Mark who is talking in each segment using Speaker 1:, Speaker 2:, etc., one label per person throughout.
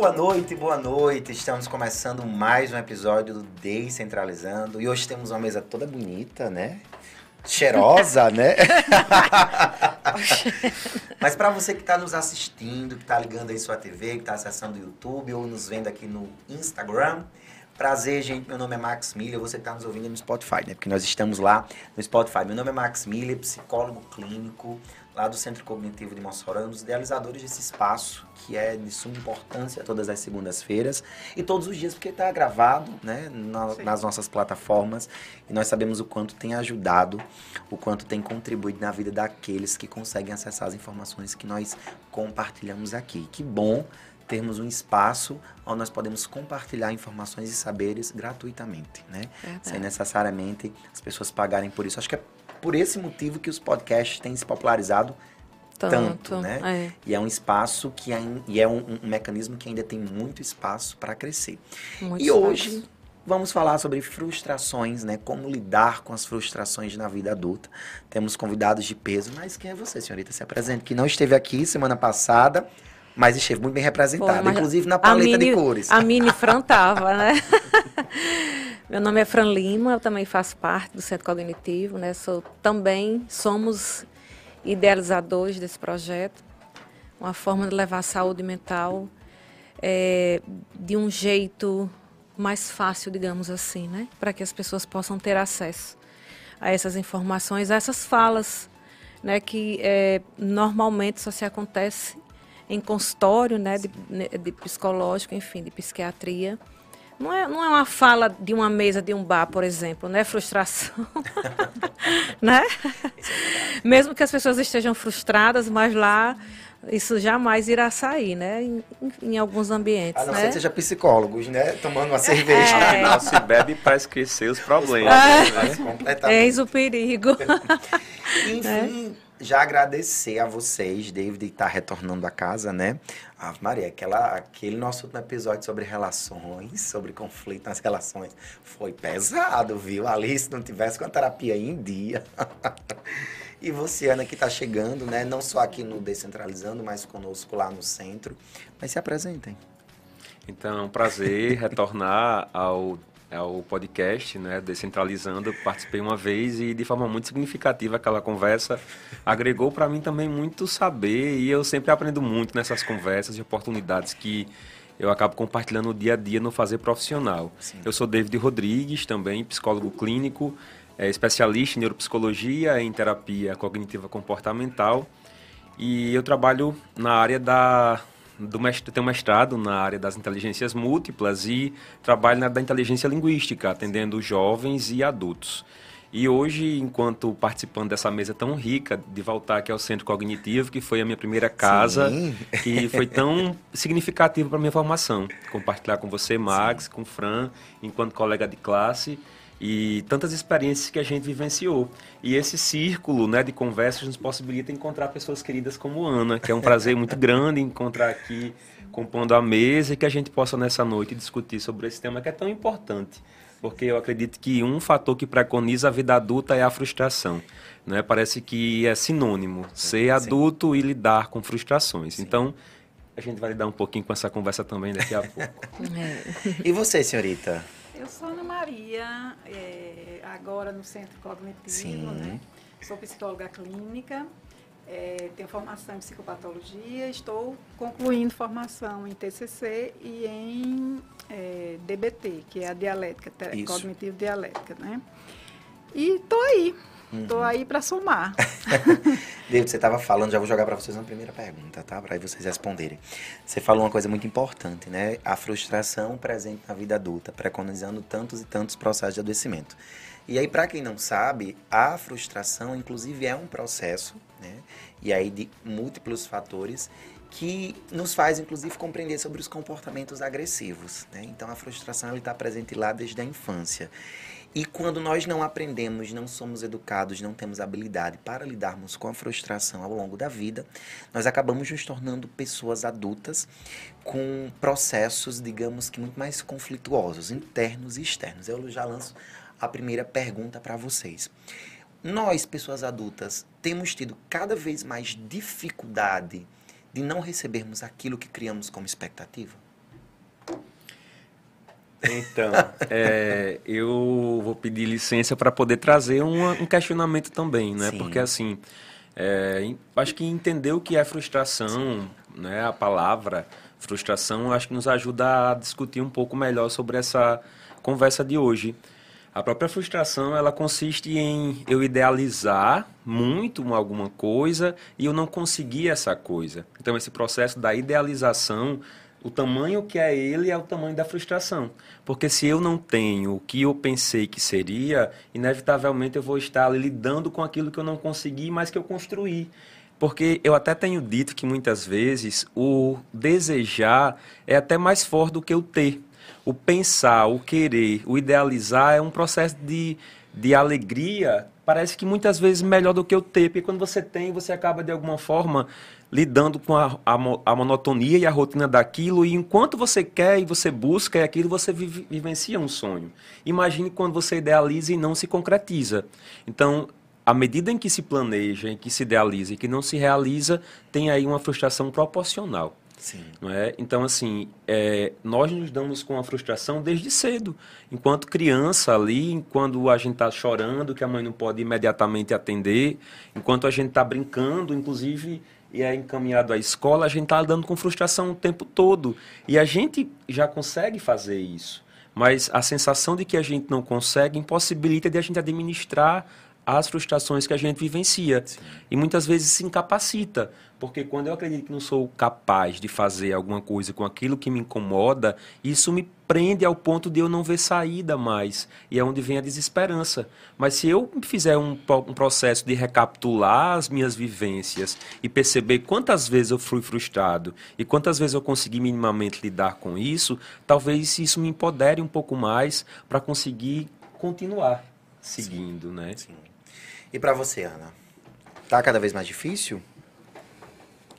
Speaker 1: Boa noite, boa noite. Estamos começando mais um episódio do Descentralizando. E hoje temos uma mesa toda bonita, né? Cheirosa, né? Mas para você que está nos assistindo, que está ligando aí sua TV, que está acessando o YouTube ou nos vendo aqui no Instagram, Prazer, gente. Meu nome é Max Miller. Você está nos ouvindo no Spotify, né? Porque nós estamos lá no Spotify. Meu nome é Max Miller, psicólogo clínico, lá do Centro Cognitivo de Mossoró, um dos idealizadores desse espaço, que é de suma importância todas as segundas-feiras e todos os dias, porque está gravado né, na, nas nossas plataformas e nós sabemos o quanto tem ajudado, o quanto tem contribuído na vida daqueles que conseguem acessar as informações que nós compartilhamos aqui. Que bom termos um espaço onde nós podemos compartilhar informações e saberes gratuitamente, né? Sem necessariamente as pessoas pagarem por isso. Acho que é por esse motivo que os podcasts têm se popularizado tanto, tanto né? É. E é um espaço que é, e é um, um, mecanismo que ainda tem muito espaço para crescer. Muito e espaço. hoje vamos falar sobre frustrações, né? Como lidar com as frustrações na vida adulta. Temos convidados de peso, mas quem é você, senhorita? Se apresente, que não esteve aqui semana passada mas esteve muito bem representada, Pô, inclusive na paleta Mini, de cores.
Speaker 2: A Mini Fran tava, né? Meu nome é Fran Lima, eu também faço parte do Centro Cognitivo, né? Sou, também somos idealizadores desse projeto, uma forma de levar a saúde mental é, de um jeito mais fácil, digamos assim, né? Para que as pessoas possam ter acesso a essas informações, a essas falas, né? Que é, normalmente só se acontece em consultório, né, de, né, de psicológico, enfim, de psiquiatria. Não é, não é uma fala de uma mesa de um bar, por exemplo, né? Frustração. né? É Mesmo que as pessoas estejam frustradas, mas lá isso jamais irá sair, né? Em, em alguns ambientes.
Speaker 1: A não
Speaker 2: né?
Speaker 1: ser que seja psicólogos, né? Tomando uma cerveja.
Speaker 3: É. Afinal, se bebe para esquecer os problemas. Os
Speaker 2: problemas né? Eis o perigo.
Speaker 1: Enfim. É já agradecer a vocês, David, estar tá retornando a casa, né? Ah, Maria, aquela, aquele nosso último episódio sobre relações, sobre conflito nas relações, foi pesado, viu? Ali, se não tivesse com a terapia em dia. e você, Ana, que está chegando, né? Não só aqui no Descentralizando, mas conosco lá no centro. Mas se apresentem.
Speaker 3: Então, é um prazer retornar ao é o podcast, né, Descentralizando. Participei uma vez e de forma muito significativa aquela conversa agregou para mim também muito saber e eu sempre aprendo muito nessas conversas e oportunidades que eu acabo compartilhando no dia a dia no fazer profissional. Sim. Eu sou David Rodrigues, também psicólogo clínico, é, especialista em neuropsicologia, em terapia cognitiva comportamental e eu trabalho na área da do mestre, tenho mestrado na área das inteligências múltiplas e trabalho na da inteligência linguística, atendendo jovens e adultos. E hoje, enquanto participando dessa mesa tão rica, de voltar aqui ao Centro Cognitivo, que foi a minha primeira casa, Sim. que foi tão significativo para a minha formação. Compartilhar com você, Max, Sim. com Fran, enquanto colega de classe e tantas experiências que a gente vivenciou. E esse círculo né, de conversas nos possibilita encontrar pessoas queridas como Ana, que é um prazer muito grande encontrar aqui compondo a mesa e que a gente possa nessa noite discutir sobre esse tema que é tão importante. Porque eu acredito que um fator que preconiza a vida adulta é a frustração. Né? Parece que é sinônimo ser adulto e lidar com frustrações. Sim. Então, a gente vai lidar um pouquinho com essa conversa também daqui a pouco.
Speaker 1: É. E você, senhorita?
Speaker 4: Eu sou Ana Maria, é, agora no Centro Cognitivo, Sim. né? Sou psicóloga clínica, é, tenho formação em psicopatologia, estou concluindo formação em TCC e em é, DBT, que é a dialética, cognitivo dialética, né? E estou aí, Estou uhum. aí para somar.
Speaker 1: David, você estava falando, já vou jogar para vocês uma primeira pergunta, tá? Para vocês responderem. Você falou uma coisa muito importante, né? A frustração presente na vida adulta, preconizando tantos e tantos processos de adoecimento. E aí, para quem não sabe, a frustração, inclusive, é um processo, né? E aí de múltiplos fatores que nos faz, inclusive, compreender sobre os comportamentos agressivos, né? Então, a frustração está presente lá desde a infância. E quando nós não aprendemos, não somos educados, não temos habilidade para lidarmos com a frustração ao longo da vida, nós acabamos nos tornando pessoas adultas com processos, digamos que muito mais conflituosos, internos e externos. Eu já lanço a primeira pergunta para vocês. Nós, pessoas adultas, temos tido cada vez mais dificuldade de não recebermos aquilo que criamos como expectativa?
Speaker 3: Então, é, eu vou pedir licença para poder trazer uma, um questionamento também, né?
Speaker 1: Sim.
Speaker 3: Porque assim, é, acho que entender o que é frustração, né? A palavra frustração, acho que nos ajuda a discutir um pouco melhor sobre essa conversa de hoje. A própria frustração, ela consiste em eu idealizar muito uma- alguma coisa e eu não conseguir essa coisa. Então, esse processo da idealização, o tamanho que é ele é o tamanho da frustração. Porque se eu não tenho o que eu pensei que seria, inevitavelmente eu vou estar lidando com aquilo que eu não consegui, mas que eu construí. Porque eu até tenho dito que muitas vezes o desejar é até mais forte do que o ter. O pensar, o querer, o idealizar é um processo de, de alegria, parece que muitas vezes melhor do que o ter, porque quando você tem, você acaba de alguma forma lidando com a, a, a monotonia e a rotina daquilo, e enquanto você quer e você busca aquilo, você vive- vivencia um sonho. Imagine quando você idealiza e não se concretiza. Então, à medida em que se planeja, em que se idealiza e que não se realiza, tem aí uma frustração proporcional.
Speaker 1: Sim.
Speaker 3: Não é? Então, assim, é, nós nos damos com a frustração desde cedo. Enquanto criança ali, quando a gente está chorando, que a mãe não pode imediatamente atender, enquanto a gente está brincando, inclusive, e é encaminhado à escola, a gente está lidando com frustração o tempo todo. E a gente já consegue fazer isso. Mas a sensação de que a gente não consegue impossibilita de a gente administrar as frustrações que a gente vivencia. E muitas vezes se incapacita, porque quando eu acredito que não sou capaz de fazer alguma coisa com aquilo que me incomoda, isso me prende ao ponto de eu não ver saída mais. E é onde vem a desesperança. Mas se eu fizer um, um processo de recapitular as minhas vivências e perceber quantas vezes eu fui frustrado e quantas vezes eu consegui minimamente lidar com isso, talvez isso me empodere um pouco mais para conseguir continuar seguindo, né?
Speaker 1: Sim. E pra você, Ana? Tá cada vez mais difícil?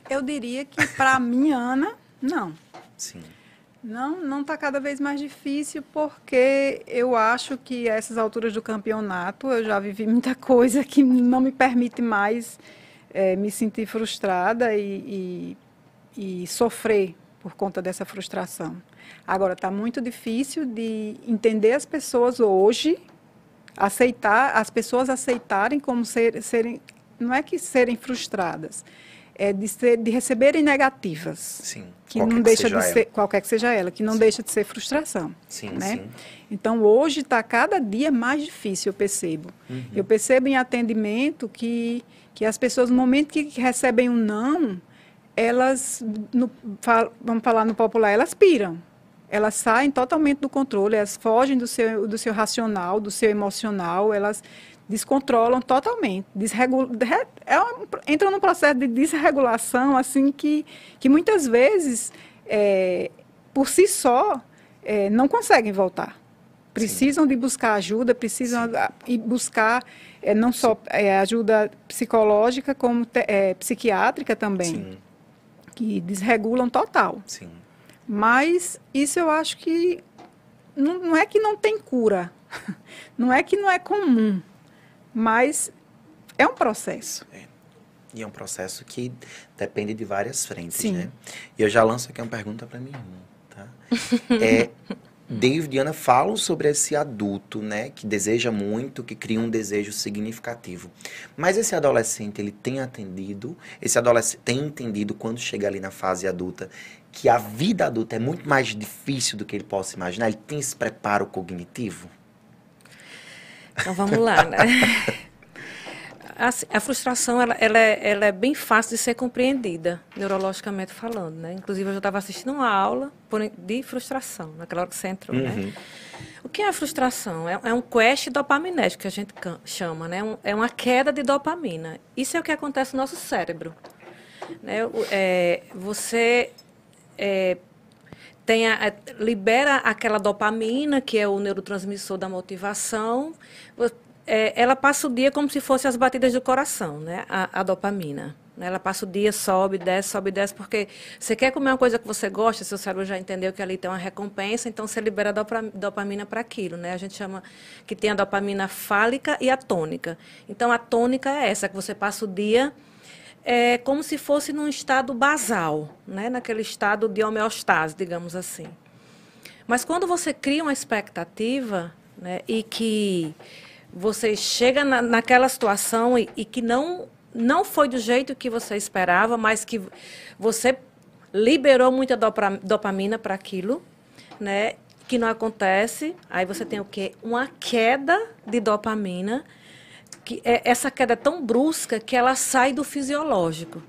Speaker 4: Eu diria que para mim, Ana, não.
Speaker 1: Sim.
Speaker 4: Não, não está cada vez mais difícil, porque eu acho que a essas alturas do campeonato eu já vivi muita coisa que não me permite mais eh, me sentir frustrada e, e, e sofrer por conta dessa frustração. Agora, está muito difícil de entender as pessoas hoje, aceitar, as pessoas aceitarem como ser, serem, não é que serem frustradas, é de, ser, de receberem negativas
Speaker 1: Sim.
Speaker 4: que não deixa
Speaker 1: seja
Speaker 4: de
Speaker 1: ela.
Speaker 4: ser qualquer que seja ela, que não deixa de ser frustração.
Speaker 1: Sim,
Speaker 4: né?
Speaker 1: sim.
Speaker 4: Então hoje está cada dia mais difícil, eu percebo.
Speaker 1: Uhum.
Speaker 4: Eu percebo em atendimento que que as pessoas no momento que recebem um não, elas no, vamos falar no popular, elas piram. Elas saem totalmente do controle, elas fogem do seu do seu racional, do seu emocional, elas descontrolam totalmente, é um, entram num processo de desregulação assim que que muitas vezes é, por si só é, não conseguem voltar. Precisam de buscar ajuda, precisam
Speaker 1: Sim.
Speaker 4: e buscar é, não só é, ajuda psicológica, como te- é, psiquiátrica também,
Speaker 1: Sim,
Speaker 4: que desregulam total.
Speaker 1: sim.
Speaker 4: Mas isso eu acho que não, não é que não tem cura, não é que não é comum, mas é um processo.
Speaker 1: E é um processo que depende de várias frentes,
Speaker 4: Sim.
Speaker 1: né? E eu já lanço aqui uma pergunta para irmã, tá? É, David e Ana falam sobre esse adulto, né? Que deseja muito, que cria um desejo significativo. Mas esse adolescente, ele tem atendido, esse adolescente tem entendido quando chega ali na fase adulta que a vida adulta é muito mais difícil do que ele possa imaginar. Ele tem esse preparo cognitivo?
Speaker 2: Então vamos lá, né? Assim, A, frustração ela, ela, é, ela é bem fácil de ser compreendida, neurologicamente falando, né? Inclusive eu já estava assistindo uma aula de frustração, naquela hora que você entrou,
Speaker 1: Uhum.
Speaker 2: né? O que é a frustração? É, é um quest dopaminético que a gente chama, né? Um- é uma queda de dopamina. Isso é o que acontece no nosso cérebro. Né? É, você é, tem a- a- libera aquela dopamina, que é o neurotransmissor da motivação. É, ela passa o dia como se fosse as batidas do coração, né? a, a dopamina. né? Ela passa o dia, sobe, desce, sobe, desce, porque você quer comer uma coisa que você gosta, seu cérebro já entendeu que ali tem uma recompensa, então você libera dopa- dopamina para aquilo. Né? A gente chama que tem a dopamina fálica e a tônica. Então, a tônica é essa, que você passa o dia é como se fosse num estado basal, né? naquele estado de homeostase, digamos assim. Mas quando você cria uma expectativa né, e que você chega na, naquela situação e, e, que não, não foi do jeito que você esperava, mas que você liberou muita dopamina para aquilo, né, que não acontece, aí você tem o quê? Uma queda de dopamina, que é, essa queda é tão brusca que ela sai do fisiológico.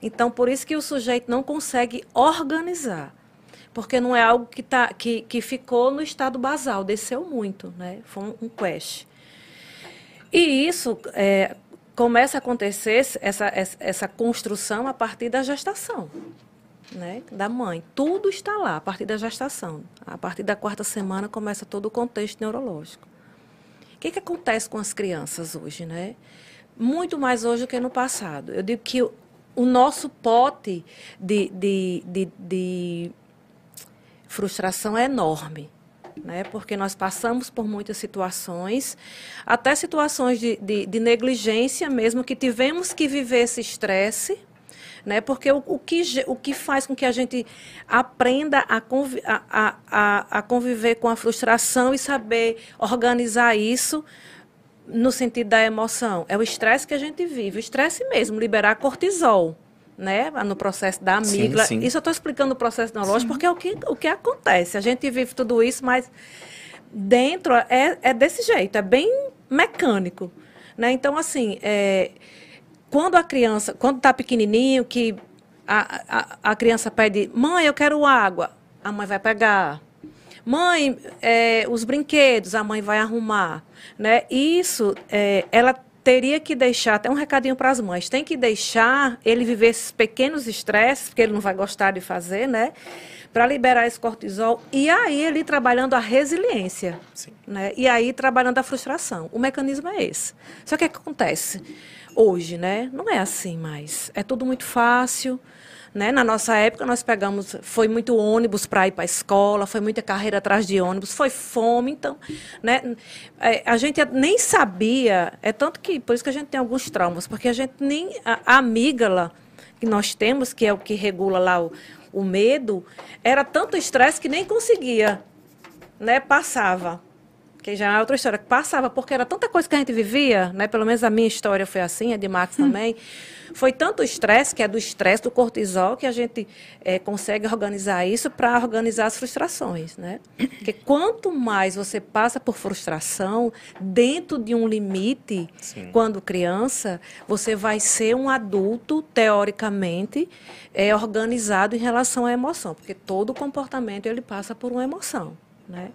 Speaker 2: Então, por isso que o sujeito não consegue organizar porque não é algo que, tá, que, que ficou no estado basal, desceu muito, né? Foi um, um crash. E isso é, começa a acontecer, essa, essa construção, a partir da gestação. Né, da mãe. Tudo está lá a partir da gestação. A partir da quarta semana começa todo o contexto neurológico. O que, que acontece com as crianças hoje? Né? Muito mais hoje do que no passado. Eu digo que o, nosso pote de, de, de, de frustração é enorme. Né, porque nós passamos por muitas situações, até situações de, de, de negligência mesmo, que tivemos que viver esse estresse, né, porque o, o, que, o que faz com que a gente aprenda a, convi, a, a, a conviver com a frustração e saber organizar isso no sentido da emoção. É o estresse que a gente vive, o estresse mesmo, liberar cortisol né, no processo da amígdala. Sim, sim. Isso eu estou explicando o processo neurológico porque é o que, o que acontece. A gente vive tudo isso, mas dentro é, é desse jeito, é bem mecânico. Né? Então, assim, é, quando a criança, quando está pequenininho, que a, a, a, criança pede, mãe, eu quero água, a mãe vai pegar. Mãe, é, os brinquedos, a mãe vai arrumar. Né? Isso, é, ela teria que deixar, até um recadinho para as mães, tem que deixar ele viver esses pequenos estresses, porque ele não vai gostar de fazer, né? Para liberar esse cortisol. E aí ele trabalhando a resiliência. Sim. Né? E aí trabalhando a frustração. O mecanismo é esse. Só que o que acontece hoje, né? Não é assim mais. É tudo muito fácil. Né? Na nossa época, nós pegamos, foi muito ônibus para ir para a escola, foi muita carreira atrás de ônibus, foi fome, então, né? É, a gente nem sabia, é tanto que, por isso que a gente tem alguns traumas, porque a gente nem, a, a amígdala que nós temos, que é o que regula lá o, o medo, era tanto estresse que nem conseguia, né? Passava que já é outra história, que passava, porque era tanta coisa que a gente vivia, né? Pelo menos a minha história foi assim, a de Max hum. também. Foi tanto estresse, que é do estresse, do cortisol, que a gente é, consegue organizar isso para organizar as frustrações, né? Porque quanto mais você passa por frustração, dentro de um limite, Sim. quando criança, você vai ser um adulto, teoricamente, é, organizado em relação à emoção, porque todo comportamento ele passa por uma emoção. Né?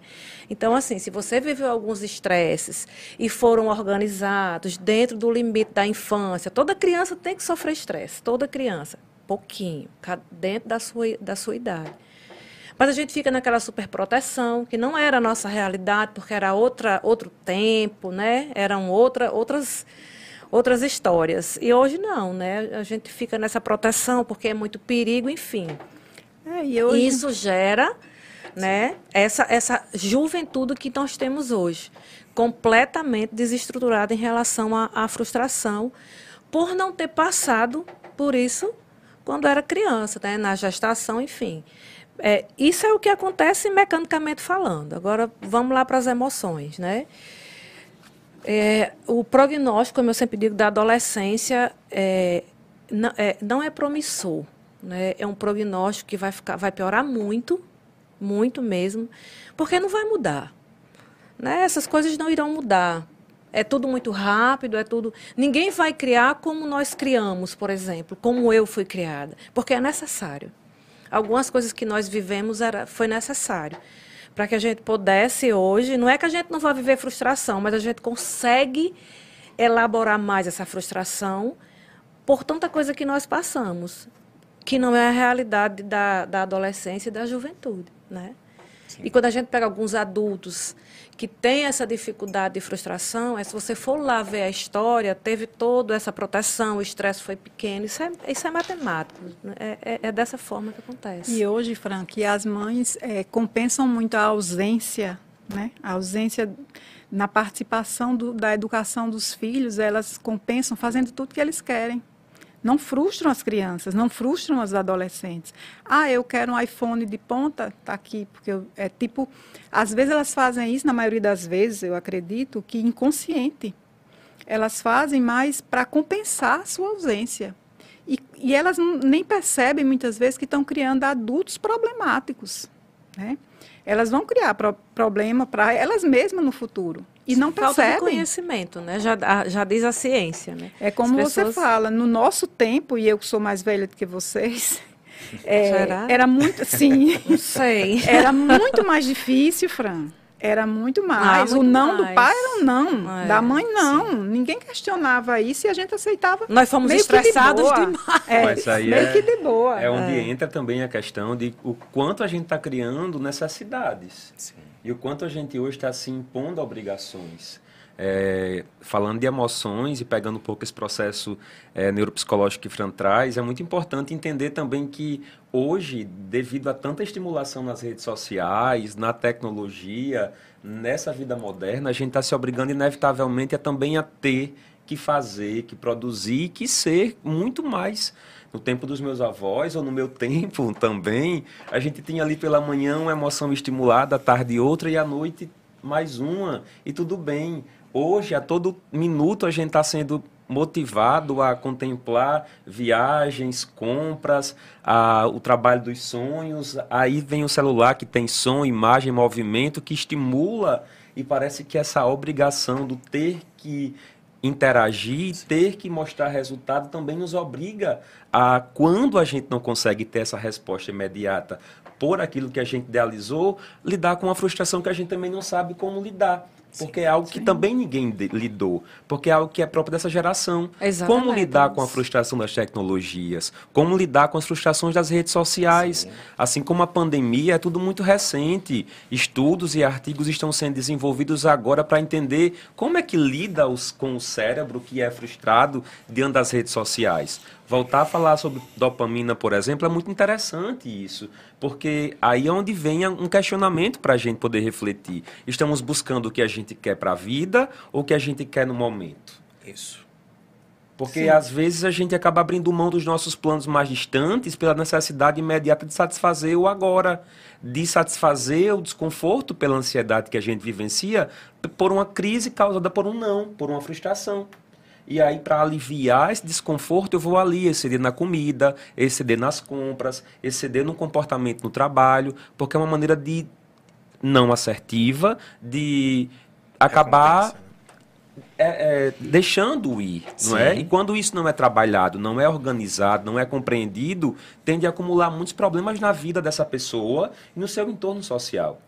Speaker 2: Então, assim, se você viveu alguns estresses e foram organizados dentro do limite da infância, toda criança tem que sofrer estresse, toda criança, pouquinho, dentro da sua, da sua idade. Mas a gente fica naquela superproteção, que não era a nossa realidade, porque era outra, outro tempo, né? Eram outra, outras, outras histórias. E hoje não, né? A gente fica nessa proteção porque é muito perigo, enfim. É, e hoje... Isso gera né? Essa, essa juventude que nós temos hoje, completamente desestruturada em relação à, à frustração, por não ter passado por isso quando era criança, né? na gestação, enfim. É, isso é o que acontece mecanicamente falando. Agora, vamos lá para as emoções, né? É, o prognóstico, como eu sempre digo, da adolescência é, não, é, não é promissor. Né? É um prognóstico que vai, ficar, vai piorar muito muito mesmo, porque não vai mudar. Né? Essas coisas não irão mudar. É tudo muito rápido, é tudo. Ninguém vai criar como nós criamos, por exemplo, como eu fui criada, porque é necessário. Algumas coisas que nós vivemos era, foi necessário para que a gente pudesse hoje. Não é que a gente não vai viver frustração, mas a gente consegue elaborar mais essa frustração por tanta coisa que nós passamos, que não é a realidade da, da adolescência e da juventude né? Sim. E quando a gente pega alguns adultos que têm essa dificuldade de frustração, é se você for lá ver a história, teve toda essa proteção, o estresse foi pequeno, isso é, isso é matemático, né? é, é, é, dessa forma que acontece.
Speaker 4: E hoje, Frank, as mães é, compensam muito a ausência, né? A ausência na participação do, da educação dos filhos, elas compensam fazendo tudo que eles querem. Não frustram as crianças, não frustram os adolescentes. Ah, eu quero um iPhone de ponta, tá aqui, porque eu, é tipo, às vezes elas fazem isso, na maioria das vezes, eu acredito, que inconsciente. Elas fazem mais para compensar a sua ausência. E, e elas nem percebem muitas vezes que estão criando adultos problemáticos, né? Elas vão criar pro, problema para elas mesmas no futuro e não
Speaker 2: Falta
Speaker 4: percebem.
Speaker 2: de conhecimento, né? Já, já diz a ciência, né?
Speaker 4: É como
Speaker 2: As
Speaker 4: você
Speaker 2: pessoas-
Speaker 4: fala, no nosso tempo, e eu que sou mais velha do que vocês, é,
Speaker 2: Será?
Speaker 4: era muito, sim,
Speaker 2: Não sei.
Speaker 4: era muito mais difícil, Fran. Era muito mais.
Speaker 2: Ah,
Speaker 4: o
Speaker 2: muito
Speaker 4: não do
Speaker 2: mais.
Speaker 4: pai era um não.
Speaker 2: É,
Speaker 4: da mãe, não. Ninguém questionava isso e a gente aceitava.
Speaker 2: Nós fomos
Speaker 4: meio de
Speaker 2: estressados
Speaker 4: boa.
Speaker 2: demais.
Speaker 4: É,
Speaker 3: Mas aí
Speaker 4: meio
Speaker 3: é-
Speaker 4: que de boa.
Speaker 3: É onde entra também a questão de o quanto a gente está criando necessidades.
Speaker 1: Sim.
Speaker 3: E o quanto a gente hoje está se impondo obrigações. É, falando de emoções e pegando um pouco esse processo é, neuropsicológico que Fran traz, é muito importante entender também que hoje, devido a tanta estimulação nas redes sociais, na tecnologia, nessa vida moderna, a gente está se obrigando inevitavelmente a também a ter que fazer, que produzir, que ser muito mais. No tempo dos meus avós, ou no meu tempo também, a gente tinha ali pela manhã uma emoção estimulada, à tarde outra e à noite mais uma, e tudo bem. Hoje, a todo minuto, a gente está sendo motivado a contemplar viagens, compras, a, o trabalho dos sonhos. Aí vem o celular que tem som, imagem, movimento, que estimula e parece que essa obrigação do ter que interagir, ter que mostrar resultado também nos obriga a, quando a gente não consegue ter essa resposta imediata por aquilo que a gente idealizou, lidar com uma frustração que a gente também não sabe como lidar. Porque é algo que também ninguém de- lidou. Porque é algo que é próprio dessa geração.
Speaker 2: Exatamente.
Speaker 3: Como lidar com a frustração das tecnologias? Como lidar com as frustrações das redes sociais? Assim como a pandemia, é tudo muito recente. Estudos e artigos estão sendo desenvolvidos agora para entender como é que lida os- com o cérebro que é frustrado diante das redes sociais. Voltar a falar sobre dopamina, por exemplo, é muito interessante isso, porque aí é onde vem um questionamento para a gente poder refletir. Estamos buscando o que a gente quer para a vida ou o que a gente quer no momento?
Speaker 1: Isso.
Speaker 3: Porque às vezes a gente acaba abrindo mão dos nossos planos mais distantes pela necessidade imediata de satisfazer o agora, de satisfazer o desconforto pela ansiedade que a gente vivencia por uma crise causada por um não, por uma frustração. E aí, para aliviar esse desconforto, eu vou ali exceder na comida, exceder nas compras, exceder no comportamento no trabalho, porque é uma maneira de não assertiva de acabar
Speaker 1: Recompensa, né?
Speaker 3: é, é, deixando ir, não é?
Speaker 1: Sim.
Speaker 3: E quando isso não é trabalhado, não é organizado, não é compreendido, tende a acumular muitos problemas na vida dessa pessoa e no seu entorno social.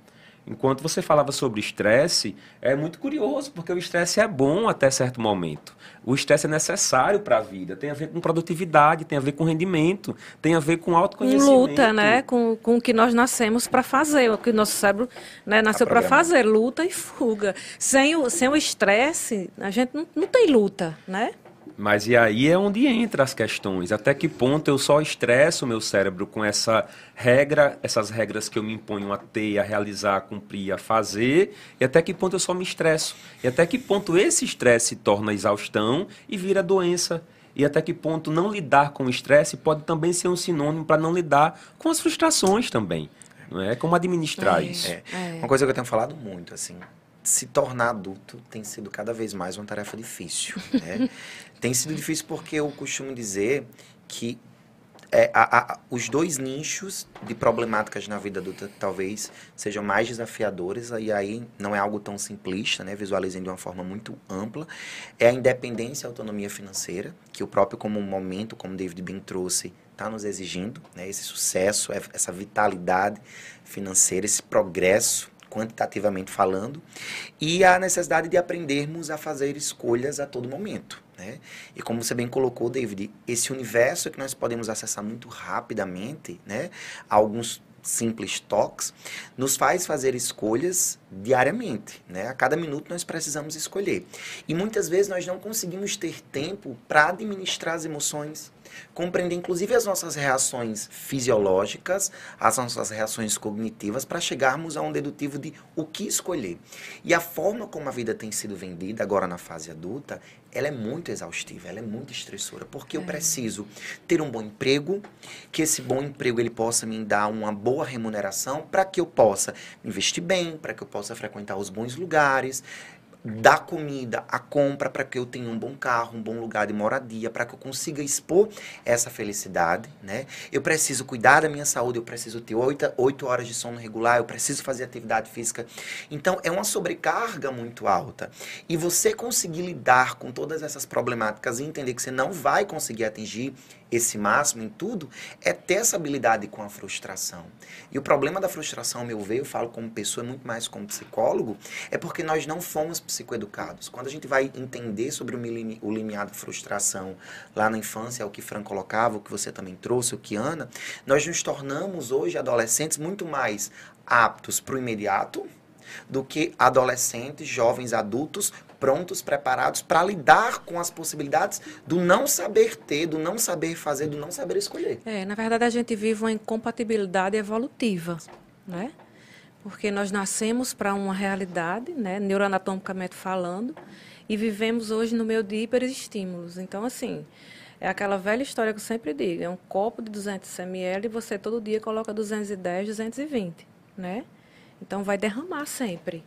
Speaker 3: Enquanto você falava sobre estresse, é muito curioso, porque o estresse é bom até certo momento. O estresse é necessário para a vida, tem a ver com produtividade, tem a ver com rendimento, tem a ver com
Speaker 2: com
Speaker 3: autoconhecimento.
Speaker 2: luta, né? Com, com o que nós nascemos para fazer, o que o nosso cérebro né, nasceu para
Speaker 1: programar.
Speaker 2: fazer, luta e fuga. Sem o sem o estresse, a gente não, não tem luta, né?
Speaker 3: Mas e aí é onde entra as questões. Até que ponto eu só estresso o meu cérebro com essa regra, essas regras que eu me imponho a ter, a realizar, a cumprir, a fazer, e até que ponto eu só me estresso. E até que ponto esse estresse se torna exaustão e vira doença. E até que ponto não lidar com o estresse pode também ser um sinônimo para não lidar com as frustrações também. Não é? Como administrar
Speaker 2: É.
Speaker 3: isso.
Speaker 1: É.
Speaker 2: É.
Speaker 1: Uma coisa que eu tenho falado muito, assim, se tornar adulto tem sido cada vez mais uma tarefa difícil. Né? tem sido difícil porque eu costumo dizer que é, a- a- os dois nichos de problemáticas na vida adulta talvez sejam mais desafiadores, e aí não é algo tão simplista, né? visualizem de uma forma muito ampla. É a independência e a autonomia financeira, que o próprio como momento, como David bem trouxe, está nos exigindo, né? esse sucesso, essa vitalidade financeira, esse progresso quantitativamente falando, e a necessidade de aprendermos a fazer escolhas a todo momento. Né? E como você bem colocou, David, esse universo que nós podemos acessar muito rapidamente, né? alguns simples toques, nos faz fazer escolhas diariamente. Né? A cada minuto nós precisamos escolher. E muitas vezes nós não conseguimos ter tempo para administrar as emoções, compreender inclusive as nossas reações fisiológicas, as nossas reações cognitivas, para chegarmos a um dedutivo de o que escolher. E a forma como a vida tem sido vendida agora na fase adulta ela é muito exaustiva, ela é muito estressora, porque eu preciso ter um bom emprego, que esse bom emprego ele possa me dar uma boa remuneração para que eu possa investir bem, para que eu possa frequentar os bons lugares, da comida, a compra para que eu tenha um bom carro, um bom lugar de moradia, para que eu consiga expor essa felicidade, né? Eu preciso cuidar da minha saúde, eu preciso ter oito, oito horas de sono regular, eu preciso fazer atividade física. Então, é uma sobrecarga muito alta. E você conseguir lidar com todas essas problemáticas e entender que você não vai conseguir atingir esse máximo em tudo, é ter essa habilidade com a frustração. E o problema da frustração, meu ver, eu falo como pessoa, é muito mais como psicólogo, é porque nós não fomos psicoeducados. Quando a gente vai entender sobre o, o limiar da frustração lá na infância, é o que Fran colocava, o que você também trouxe, o que Ana, nós nos tornamos hoje adolescentes muito mais aptos para o imediato, do que adolescentes, jovens adultos prontos, preparados para lidar com as possibilidades do não saber ter, do não saber fazer, do não saber escolher.
Speaker 2: É, na verdade a gente vive uma incompatibilidade evolutiva, né? Porque nós nascemos para uma realidade, né, neuroanatomicamente falando, e vivemos hoje no meio de hiperestímulos. Então, assim, é aquela velha história que eu sempre digo, é um copo de 200 ml e você todo dia coloca 210, 220, né? Então vai derramar sempre.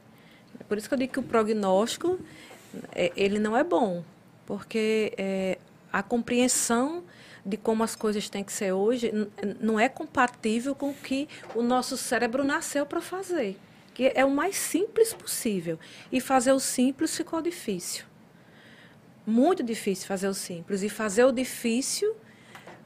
Speaker 2: É por isso que eu digo que o prognóstico é, ele não é bom, porque é, a compreensão de como as coisas têm que ser hoje não é compatível com o que o nosso cérebro nasceu para fazer, que é o mais simples possível. E fazer o simples ficou difícil. Muito difícil fazer o simples. E fazer o difícil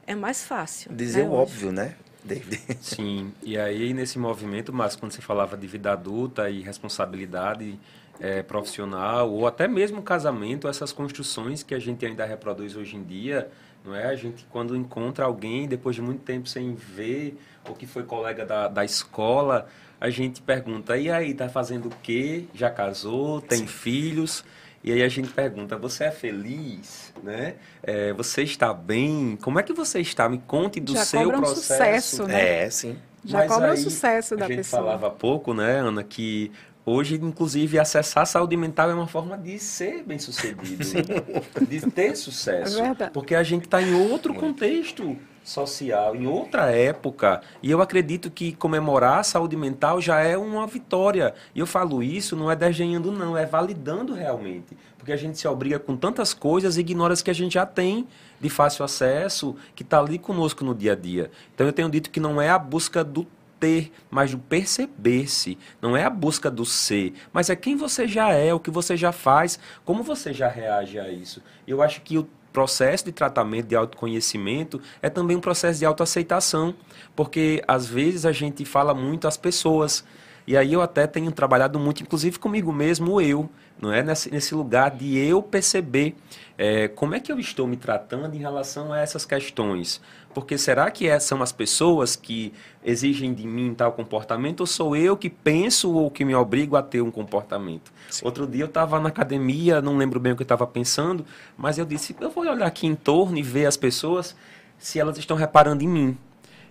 Speaker 2: é mais fácil.
Speaker 1: Dizer
Speaker 2: né,
Speaker 1: o óbvio, né?
Speaker 3: David. Sim, e aí nesse movimento, mas quando você falava de vida adulta e responsabilidade é, profissional, ou até mesmo casamento, essas construções que a gente ainda reproduz hoje em dia, não é? A gente, quando encontra alguém, depois de muito tempo sem ver, ou que foi colega da, da escola, a gente pergunta, e aí, tá fazendo o quê? Já casou? Tem Sim. filhos? E aí a gente pergunta: você é feliz? Né? É, você está bem? Como é que você está? Me conte do
Speaker 4: Já
Speaker 3: seu
Speaker 4: cobra um
Speaker 3: processo.
Speaker 4: Sucesso, né?
Speaker 1: É, sim.
Speaker 4: Já
Speaker 3: Mas
Speaker 4: cobra
Speaker 3: aí,
Speaker 4: o sucesso da
Speaker 3: a gente
Speaker 4: pessoa.
Speaker 3: falava há pouco, né, Ana, que Hoje, inclusive, acessar a saúde mental é uma forma de ser bem sucedido, de ter sucesso.
Speaker 4: É
Speaker 3: porque a gente está em outro contexto social, em outra época. E eu acredito que comemorar a saúde mental já é uma vitória. E eu falo isso não é desenhando, não, é validando realmente. Porque a gente se obriga com tantas coisas e ignora as que a gente já tem de fácil acesso, que está ali conosco no dia a dia. Então eu tenho dito que não é a busca do ter, mas do perceber-se. Não é a busca do ser, mas é quem você já é, o que você já faz, como você já reage a isso. Eu acho que o processo de tratamento de autoconhecimento é também um processo de autoaceitação, porque às vezes a gente fala muito às pessoas. E aí eu até tenho trabalhado muito, inclusive comigo mesmo, eu, não é? Nesse, nesse lugar de eu perceber é, como é que eu estou me tratando em relação a essas questões. Porque será que é, são as pessoas que exigem de mim tal comportamento ou sou eu que penso ou que me obrigo a ter um comportamento? Sim. Outro dia eu estava na academia, não lembro bem o que eu estava pensando, mas eu disse, eu vou olhar aqui em torno e ver as pessoas se elas estão reparando em mim.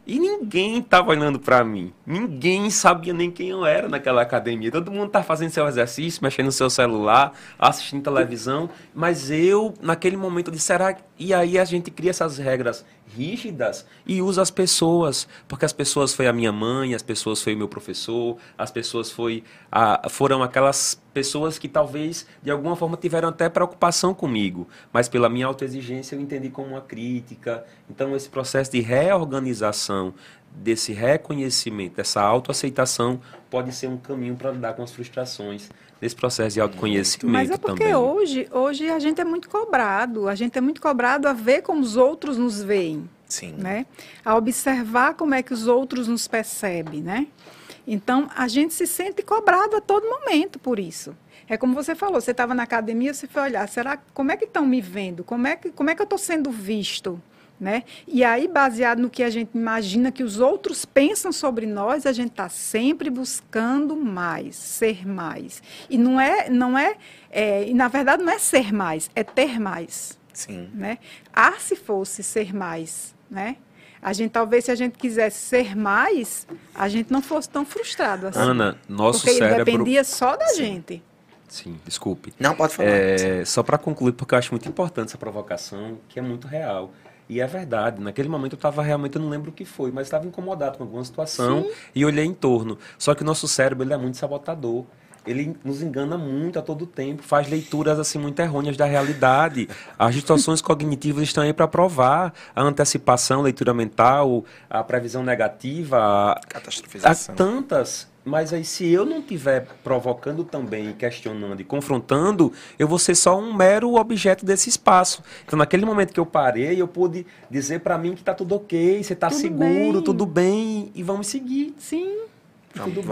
Speaker 3: E ninguém estava olhando para mim. Ninguém sabia nem quem eu era naquela academia. Todo mundo tá fazendo seu exercício, mexendo no seu celular, assistindo televisão. Mas eu, naquele momento, disse: será? E aí a gente cria essas regras rígidas e usa as pessoas, porque as pessoas foi a minha mãe, as pessoas foi o meu professor, as pessoas foi a, foram aquelas pessoas que talvez de alguma forma tiveram até preocupação comigo, mas pela minha autoexigência eu entendi como uma crítica. Então esse processo de reorganização, desse reconhecimento, dessa autoaceitação pode ser um caminho para lidar com as frustrações nesse processo de autoconhecimento
Speaker 4: Mas é porque
Speaker 3: também.
Speaker 4: hoje, hoje a gente é muito cobrado, a gente é muito cobrado a ver como os outros nos veem.
Speaker 1: Sim.
Speaker 4: Né? A observar como é que os outros nos percebem, né? Então, a gente se sente cobrado a todo momento por isso. É como você falou, você estava na academia, você foi olhar, será como é que estão me vendo? Como é que, como é que eu estou sendo visto? Né? E aí, baseado no que a gente imagina que os outros pensam sobre nós, a gente está sempre buscando mais, ser mais. E não é, não é, é, e na verdade não é ser mais, é ter mais.
Speaker 1: Sim.
Speaker 4: Né? Ah, se fosse ser mais, né? A gente talvez se a gente quisesse ser mais, a gente não fosse tão frustrado assim.
Speaker 3: Ana, nosso
Speaker 4: porque
Speaker 3: cérebro
Speaker 4: dependia só da Sim. gente.
Speaker 3: Sim, desculpe.
Speaker 1: Não, pode falar.
Speaker 3: É, só para concluir, porque eu acho muito importante essa provocação, que é muito real. E é verdade, naquele momento eu estava realmente, eu não lembro o que foi, mas estava incomodado com alguma situação Sim. e olhei em torno. Só que o nosso cérebro ele é muito sabotador ele nos engana muito a todo tempo, faz leituras assim muito errôneas da realidade. As distorções cognitivas estão aí para provar a antecipação, leitura mental, a previsão negativa, a,
Speaker 1: catastrofização.
Speaker 3: A tantas. Mas aí, se eu não estiver provocando também, questionando e confrontando, eu vou ser só um mero objeto desse espaço. Então, naquele momento que eu parei, eu pude dizer para mim que está tudo ok, você está seguro, bem. tudo bem, e vamos seguir.
Speaker 4: Sim.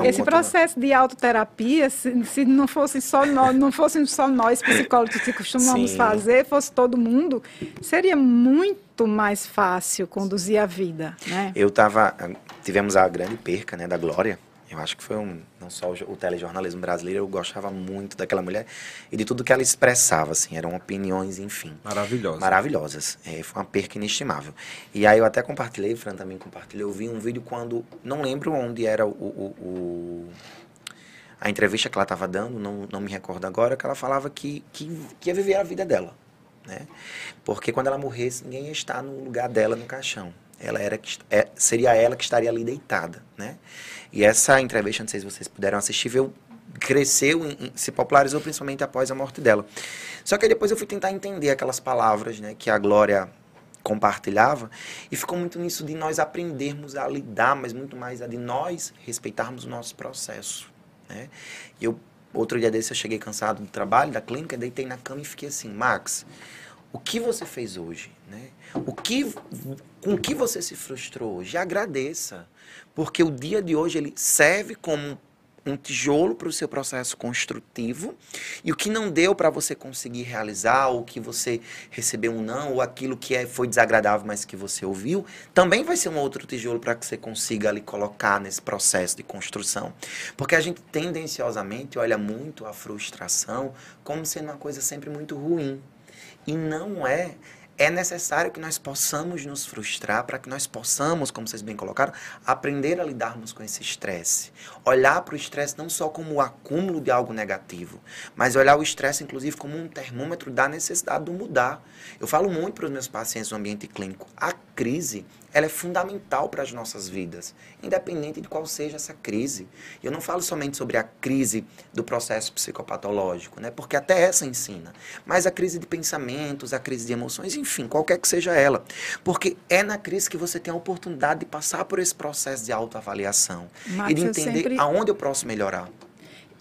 Speaker 4: Esse processo de autoterapia, se, se, não fosse só nós, não fossem só nós psicólogos que costumamos Sim. fazer, fosse todo mundo, seria muito mais fácil conduzir a vida, né?
Speaker 1: Eu tava, tivemos a grande perca, né, da Glória, eu acho que foi um, não só o, o telejornalismo brasileiro, eu gostava muito daquela mulher e de tudo que ela expressava, assim, eram opiniões, enfim.
Speaker 3: Maravilhosas.
Speaker 1: Maravilhosas. É, foi uma perca inestimável. E aí eu até compartilhei, o Fran também compartilhou, eu vi um vídeo quando, não lembro onde era o, o, o a entrevista que ela estava dando, não, não me recordo agora, que ela falava que, que, que ia viver a vida dela, né? Porque quando ela morresse, ninguém ia estar no lugar dela no caixão. Ela era é, seria ela que estaria ali deitada, né? E essa entrevista, não sei se vocês puderam assistir, veio, cresceu, em, se popularizou principalmente após a morte dela. Só que depois eu fui tentar entender aquelas palavras né, que a Glória compartilhava e ficou muito nisso de nós aprendermos a lidar, mas muito mais a de nós respeitarmos o nosso processo. Né? E eu, outro dia desse eu cheguei cansado do trabalho, da clínica, deitei na cama e fiquei assim, Max, o que você fez hoje? O que, com que você se frustrou hoje? Agradeça. Porque o dia de hoje ele serve como um tijolo para o seu processo construtivo e o que não deu para você conseguir realizar, ou que você recebeu um não, ou aquilo que é, foi desagradável, mas que você ouviu, também vai ser um outro tijolo para que você consiga ali colocar nesse processo de construção. Porque a gente tendenciosamente olha muito a frustração como sendo uma coisa sempre muito ruim. E não é é necessário que nós possamos nos frustrar para que nós possamos, como vocês bem colocaram, aprender a lidarmos com esse estresse. Olhar para o estresse não só como o acúmulo de algo negativo, mas olhar o estresse, inclusive, como um termômetro da necessidade de mudar. Eu falo muito para os meus pacientes no ambiente clínico. A crise ela é fundamental para as nossas vidas, independente de qual seja essa crise. Eu não falo somente sobre a crise do processo psicopatológico, né? porque até essa ensina, mas a crise de pensamentos, a crise de emoções, enfim, qualquer que seja ela. Porque é na crise que você tem a oportunidade de passar por esse processo de autoavaliação e de entender sempre... aonde eu posso melhorar.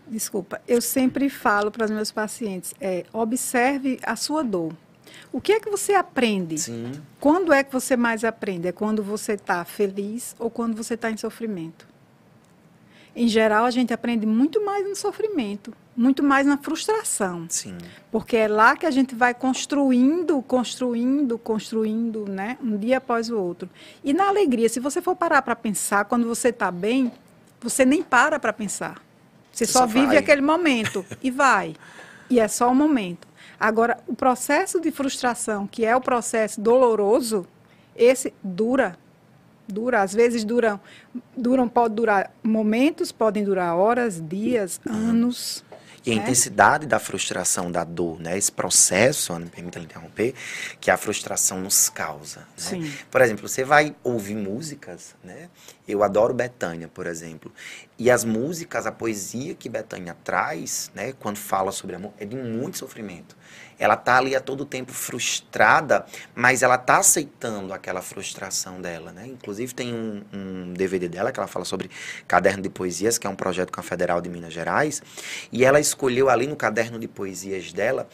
Speaker 4: Desculpa, eu sempre falo para os meus pacientes, é, observe a sua dor. O que é que você aprende?
Speaker 1: Sim.
Speaker 4: Quando é que você mais aprende? É quando você está feliz ou quando você está em sofrimento? Em geral, a gente aprende muito mais no sofrimento, muito mais na frustração.
Speaker 1: Sim.
Speaker 4: Porque é lá que a gente vai construindo, construindo, construindo, né? Um dia após o outro. E na alegria, se você for parar para pensar, quando você está bem, você nem para para pensar. Você, você só, só vive aquele momento e vai. E é só o momento. Agora, o processo de frustração, que é o processo doloroso, esse dura. Dura, às vezes duram, duram pode durar momentos, podem durar horas, dias, anos.
Speaker 1: E a né? intensidade da frustração, da dor, né? Esse processo, me permita interromper, que a frustração nos causa. Né?
Speaker 4: Sim.
Speaker 1: Por exemplo, você vai ouvir músicas, né? Eu adoro Betânia, por exemplo. E as músicas, a poesia que Betânia traz, né? Quando fala sobre amor, é de muito sofrimento ela tá ali a todo tempo frustrada, mas ela tá aceitando aquela frustração dela, né? Inclusive tem um, um, DVD dela que ela fala sobre caderno de poesias, que é um projeto com a Federal de Minas Gerais, e ela escolheu ali no caderno de poesias dela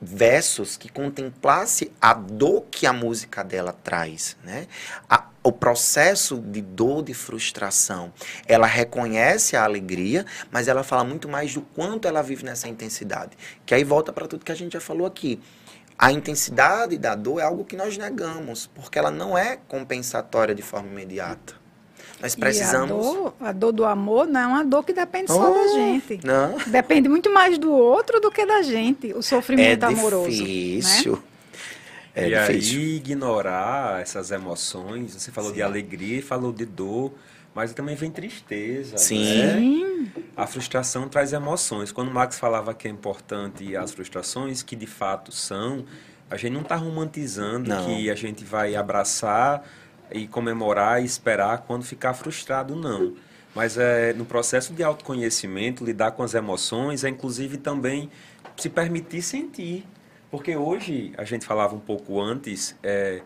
Speaker 1: versos que contemplasse a dor que a música dela traz, né? A, o processo de dor, de frustração. Ela reconhece a alegria, mas ela fala muito mais do quanto ela vive nessa intensidade. Que aí volta para tudo que a gente já falou aqui. A intensidade da dor é algo que nós negamos, porque ela não é compensatória de forma imediata. Nós precisamos.
Speaker 4: a, dor, a dor do amor não é uma dor que depende só da oh, gente.
Speaker 1: Não.
Speaker 4: Depende muito mais do outro do que da gente, o sofrimento
Speaker 1: é
Speaker 4: amoroso.
Speaker 1: Difícil. Né?
Speaker 3: É e difícil. aí ignorar essas emoções, você falou Sim. de alegria e falou de dor, mas também vem tristeza.
Speaker 1: Sim.
Speaker 3: Né? A frustração traz emoções. Quando o Max falava que é importante as frustrações, que de fato são, a gente não está romantizando
Speaker 1: Não.
Speaker 3: que a gente vai abraçar e comemorar e esperar quando ficar frustrado, não. Mas é, no processo de autoconhecimento, lidar com as emoções é inclusive também se permitir sentir. Porque hoje, a gente falava um pouco antes, é,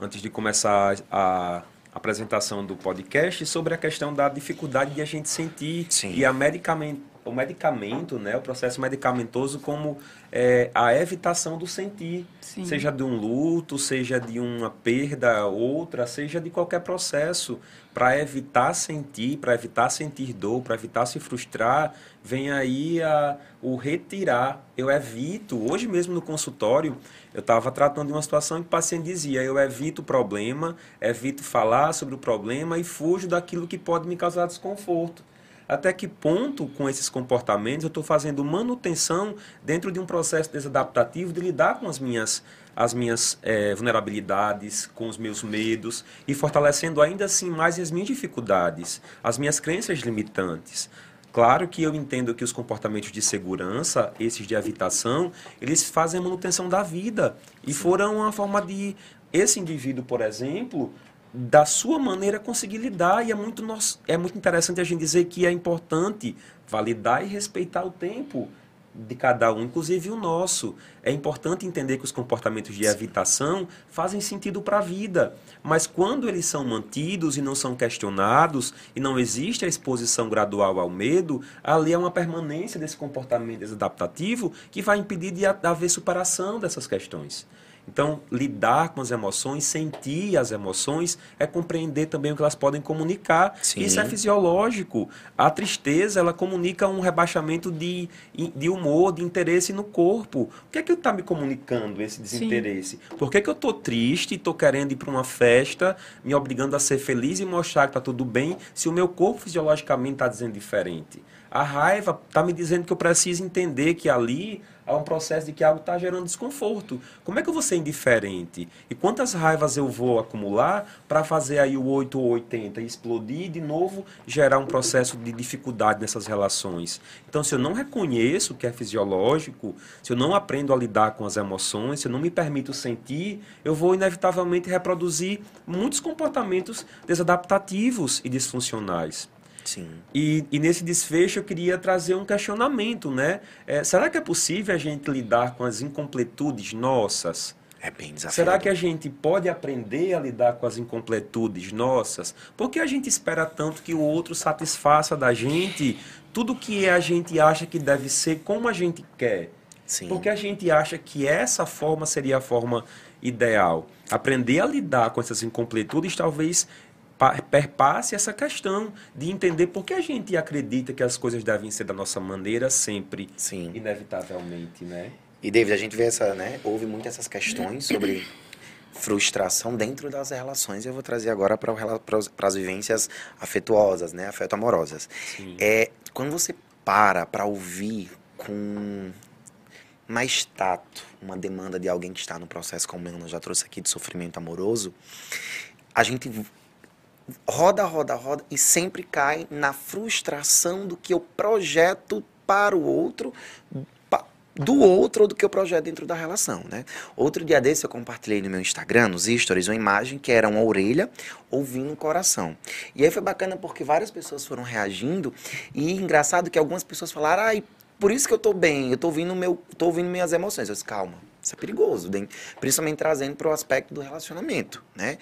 Speaker 3: antes de começar a apresentação do podcast, sobre a questão da dificuldade de a gente sentir
Speaker 1: Sim.
Speaker 3: e a medicamento, o medicamento, né, o processo medicamentoso como é, a evitação do sentir,
Speaker 4: Sim.
Speaker 3: seja de um luto, seja de uma perda, outra, seja de qualquer processo, para evitar sentir, para evitar sentir dor, para evitar se frustrar, vem aí a, o retirar. Eu evito, hoje mesmo no consultório, eu estava tratando de uma situação que o paciente dizia: eu evito o problema, evito falar sobre o problema e fujo daquilo que pode me causar desconforto. Até que ponto, com esses comportamentos, eu estou fazendo manutenção dentro de um processo desadaptativo de lidar com as minhas, as minhas eh, vulnerabilidades, com os meus medos e fortalecendo ainda assim mais as minhas dificuldades, as minhas crenças limitantes. Claro que eu entendo que os comportamentos de segurança, esses de evitação, eles fazem a manutenção da vida. E foram uma forma de esse indivíduo, por exemplo, da sua maneira conseguir lidar. E é muito é muito interessante a gente dizer que é importante validar e respeitar o tempo de cada um, inclusive o nosso. É importante entender que os comportamentos de evitação fazem sentido para a vida, mas quando eles são mantidos e não são questionados e não existe a exposição gradual ao medo, ali é uma permanência desse comportamento desadaptativo que vai impedir de ha- haver superação dessas questões. Então, lidar com as emoções, sentir as emoções, é compreender também o que elas podem comunicar.
Speaker 1: Sim.
Speaker 3: Isso é fisiológico. A tristeza, ela comunica um rebaixamento de, de humor, de interesse no corpo. O que é que está me comunicando esse desinteresse? Por que, que eu estou triste e estou querendo ir para uma festa, me obrigando a ser feliz e mostrar que está tudo bem, se o meu corpo fisiologicamente está dizendo diferente? A raiva está me dizendo que eu preciso entender que ali há um processo de que algo está gerando desconforto. Como é que eu vou ser indiferente? E quantas raivas eu vou acumular para fazer aí o 8 ou 80 e explodir e de novo gerar um processo de dificuldade nessas relações? Então, se eu não reconheço o que é fisiológico, se eu não aprendo a lidar com as emoções, se eu não me permito sentir, eu vou inevitavelmente reproduzir muitos comportamentos desadaptativos e disfuncionais.
Speaker 1: Sim.
Speaker 3: E, e nesse desfecho eu queria trazer um questionamento, né? É, será que é possível a gente lidar com as incompletudes nossas?
Speaker 1: É bem desafiador.
Speaker 3: Será que a gente pode aprender a lidar com as incompletudes nossas? Por que a gente espera tanto que o outro satisfaça da gente tudo que a gente acha que deve ser como a gente quer?
Speaker 1: Sim.
Speaker 3: Porque a gente acha que essa forma seria a forma ideal. Aprender a lidar com essas incompletudes talvez perpasse essa questão de entender por que a gente acredita que as coisas devem ser da nossa maneira sempre,
Speaker 1: Sim.
Speaker 3: inevitavelmente, né?
Speaker 1: E David, a gente vê essa, né? Houve muito essas questões sobre frustração dentro das relações. Eu vou trazer agora para as vivências afetuosas, né? Afeto-amorosas.
Speaker 3: Sim.
Speaker 1: É quando você para para ouvir com mais tato uma demanda de alguém que está no processo, como eu já trouxe aqui, de sofrimento amoroso, a gente roda, roda, roda e sempre cai na frustração do que eu projeto para o outro, do outro ou do que eu projeto dentro da relação, né? Outro dia desse eu compartilhei no meu Instagram, nos stories, uma imagem que era uma orelha ouvindo o coração. E aí foi bacana porque várias pessoas foram reagindo e engraçado que algumas pessoas falaram, ai, por isso que eu tô bem, eu tô ouvindo, meu, tô ouvindo minhas emoções. Eu disse, calma, isso é perigoso, principalmente trazendo para o aspecto do relacionamento, né?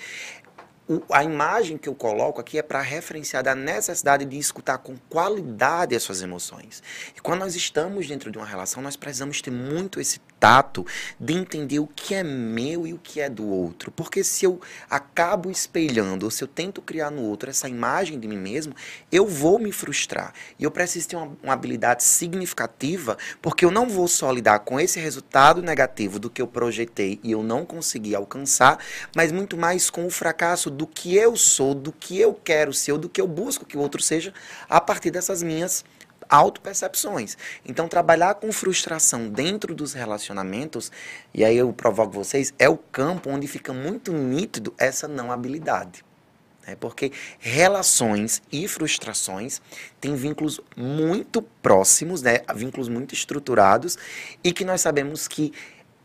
Speaker 1: O- a imagem que eu coloco aqui é para referenciar da necessidade de escutar com qualidade as suas emoções. E quando nós estamos dentro de uma relação, nós precisamos ter muito esse tato de entender o que é meu e o que é do outro. Porque se eu acabo espelhando, ou se eu tento criar no outro essa imagem de mim mesmo, eu vou me frustrar. E eu preciso ter uma, uma habilidade significativa, porque eu não vou só lidar com esse resultado negativo do que eu projetei e eu não consegui alcançar, mas muito mais com o fracasso do que eu sou, do que eu quero ser, do que eu busco que o outro seja, a partir dessas minhas autopercepções. Então, trabalhar com frustração dentro dos relacionamentos, e aí eu provoco vocês, é o campo onde fica muito nítido essa não habilidade. Né? Porque relações e frustrações têm vínculos muito próximos, né? vínculos muito estruturados, e que nós sabemos que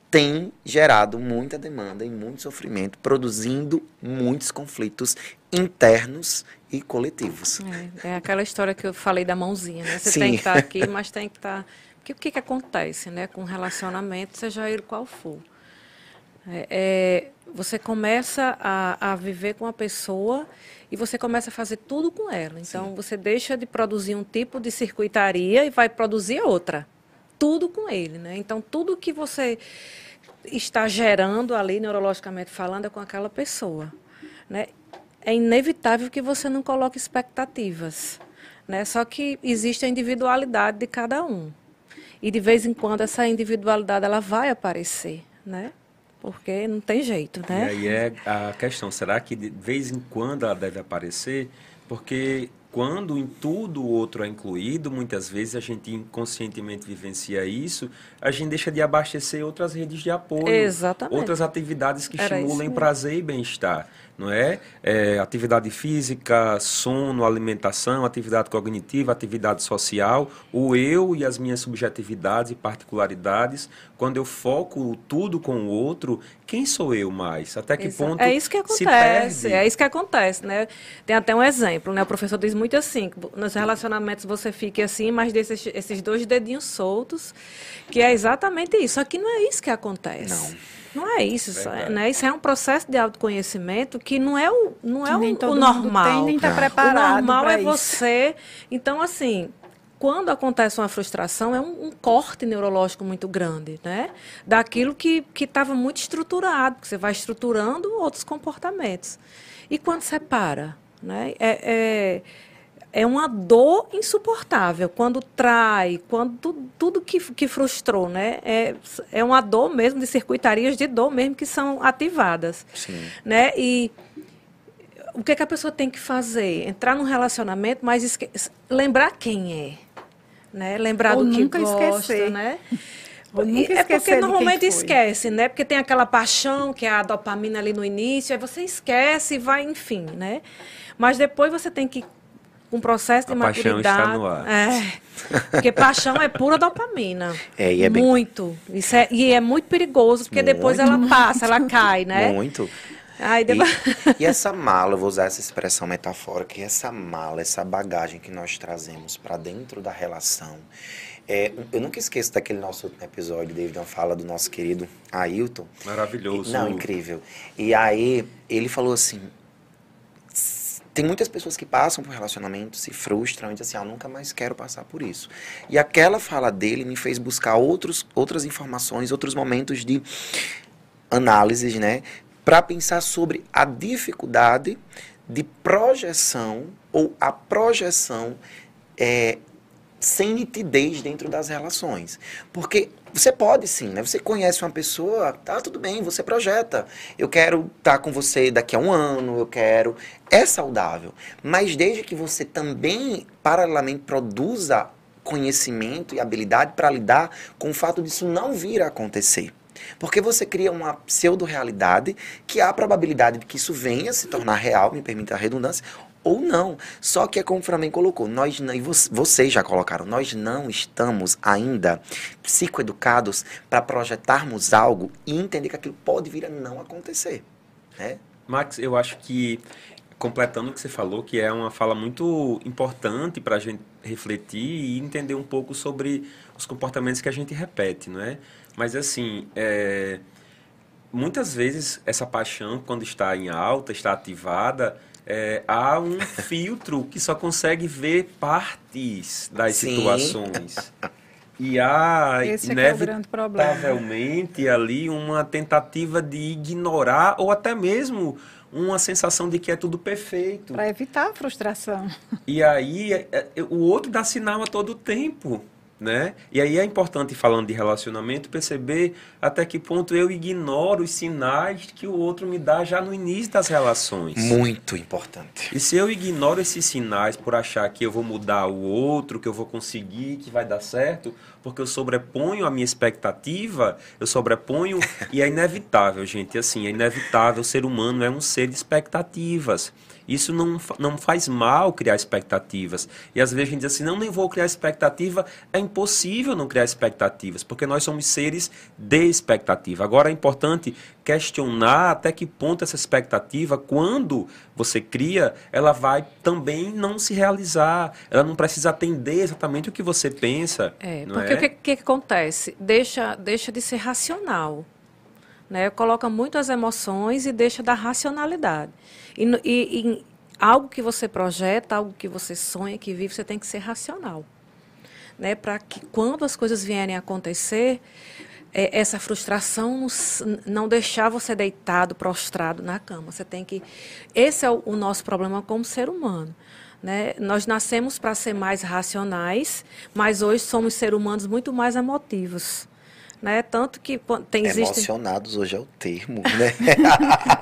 Speaker 1: tem gerado muita demanda e muito sofrimento, produzindo muitos conflitos internos e coletivos.
Speaker 2: É, é aquela história que eu falei da mãozinha, né? Você
Speaker 1: Sim.
Speaker 2: tem que estar aqui, mas tem que estar. Porque o que, que acontece, né? Com relacionamento, seja ele qual for. É, é, você começa a, a viver com a pessoa e você começa a fazer tudo com ela. Então, você deixa de produzir um tipo de circuitaria e vai produzir outra. Tudo com ele, né? Então, tudo que você está gerando ali, neurologicamente falando, é com aquela pessoa, né? É inevitável que você não coloque expectativas, né? Só que existe a individualidade de cada um. E de vez em quando essa individualidade ela vai aparecer, né? Porque não tem jeito, né?
Speaker 3: E aí é a questão, será que de vez em quando ela deve aparecer? Porque quando em tudo o outro é incluído, muitas vezes a gente inconscientemente vivencia isso, a gente deixa de abastecer outras redes de apoio,
Speaker 2: Exatamente.
Speaker 3: outras atividades que
Speaker 2: Era
Speaker 3: estimulem prazer e bem-estar, não é? É, Atividade física, sono, alimentação, atividade cognitiva, atividade social, o eu e as minhas subjetividades e particularidades. Quando eu foco tudo com o outro, quem sou eu mais? Até que ponto
Speaker 2: é isso que acontece, é isso que acontece, né? Tem até um exemplo, né? O professor diz muito assim, que nos relacionamentos você fique assim, mas desses esses dois dedinhos soltos, que é exatamente isso. Aqui não é isso que acontece. Não. É isso, isso é-
Speaker 3: Verdade.
Speaker 2: né? Isso é um processo de autoconhecimento que não é o, não é
Speaker 4: nem
Speaker 2: o,
Speaker 4: todo
Speaker 2: o
Speaker 4: mundo
Speaker 2: normal.
Speaker 4: tem, nem tá
Speaker 2: O
Speaker 4: preparado
Speaker 2: normal
Speaker 4: pra
Speaker 2: é
Speaker 4: isso.
Speaker 2: você. Então, assim, quando acontece uma frustração, é um, um corte neurológico muito grande, né? Daquilo que estava muito estruturado, que você vai estruturando outros comportamentos. E quando você para, né? É, é, é uma dor insuportável. Quando trai, quando tu- tudo que, que frustrou, né? É, é uma dor mesmo, de circuitarias de dor mesmo que são ativadas.
Speaker 1: Sim.
Speaker 2: Né? E o que, que a pessoa tem que fazer? Entrar num relacionamento, mas esque- lembrar quem é. Né? Lembrar
Speaker 4: Ou
Speaker 2: do que
Speaker 4: nunca
Speaker 2: gosta,
Speaker 4: esquecer.
Speaker 2: né? E é porque normalmente esquece, né? Porque tem aquela paixão, que é a dopamina ali no início, aí você esquece e vai, enfim, né? Mas depois você tem que com um processo de
Speaker 3: A paixão está
Speaker 2: maturidade.
Speaker 3: no ar.
Speaker 2: É. Porque paixão é pura dopamina.
Speaker 1: É, e é bem-
Speaker 2: muito. Isso é, e é muito perigoso, porque depois ela passa, ela cai, né?
Speaker 1: Muito.
Speaker 2: Aí
Speaker 1: E,
Speaker 2: depois...
Speaker 1: e essa mala, eu vou usar essa expressão metafórica, e essa mala, essa bagagem que nós trazemos para dentro da relação. É, eu nunca esqueço daquele nosso último episódio, David, uma fala do nosso querido Ailton.
Speaker 3: Maravilhoso.
Speaker 1: Não, incrível. E aí ele falou assim: "S- tem muitas pessoas que passam por relacionamento, se frustram e dizem assim: ah, eu nunca mais quero passar por isso. E aquela fala dele me fez buscar outros, outras informações, outros momentos de análises, né? Para pensar sobre a dificuldade de projeção ou a projeção é, sem nitidez dentro das relações. Porque você pode sim, né? Você conhece uma pessoa, tá tudo bem, você projeta. Eu quero estar com você daqui a um ano, eu quero. É saudável. Mas desde que você também, paralelamente, produza conhecimento e habilidade para lidar com o fato disso não vir a acontecer. Porque você cria uma pseudo-realidade que há a probabilidade de que isso venha se tornar real, me permita a redundância, ou não. Só que é como o Flamengo colocou, nós não, e vo- vocês já colocaram, nós não estamos ainda psicoeducados para projetarmos algo e entender que aquilo pode vir a não acontecer. Né?
Speaker 3: Max, eu acho que, completando o que você falou, que é uma fala muito importante para a gente refletir e entender um pouco sobre os comportamentos que a gente repete, não é? Mas, assim, é, muitas vezes essa paixão, quando está em alta, está ativada, é, há um filtro que só consegue ver partes das
Speaker 1: Sim.
Speaker 3: situações. E há,
Speaker 4: Esse é é
Speaker 3: inevitavelmente, ali uma tentativa de ignorar ou até mesmo uma sensação de que é tudo perfeito.
Speaker 4: Para evitar a frustração.
Speaker 3: E aí é, é, o outro dá sinal a todo tempo, né? E aí é importante, falando de relacionamento, perceber até que ponto eu ignoro os sinais que o outro me dá já no início das relações.
Speaker 1: Muito importante.
Speaker 3: E se eu ignoro esses sinais por achar que eu vou mudar o outro, que eu vou conseguir, que vai dar certo, porque eu sobreponho a minha expectativa, eu sobreponho e é inevitável, gente. Assim, é inevitável. O ser humano é um ser de expectativas. Isso não, não faz mal criar expectativas. E às vezes a gente diz assim, não, nem vou criar expectativa. É impossível não criar expectativas, porque nós somos seres de expectativa. Agora é importante questionar até que ponto essa expectativa, quando você cria, ela vai também não se realizar. Ela não precisa atender exatamente o que você pensa.
Speaker 2: É, porque é? o que, que, acontece? Deixa, deixa de ser racional. Né? Coloca muito as emoções e deixa da racionalidade. E, e, e, algo que você projeta, algo que você sonha, que vive, você tem que ser racional. Né? Para que quando as coisas vierem a acontecer, é, essa frustração não deixar você deitado, prostrado na cama. Você tem que. Esse é o, o nosso problema como ser humano. Né? Nós nascemos para ser mais racionais, mas hoje somos seres humanos muito mais emotivos. Né? Tanto que tem
Speaker 1: existem... Emocionados hoje é o termo, né?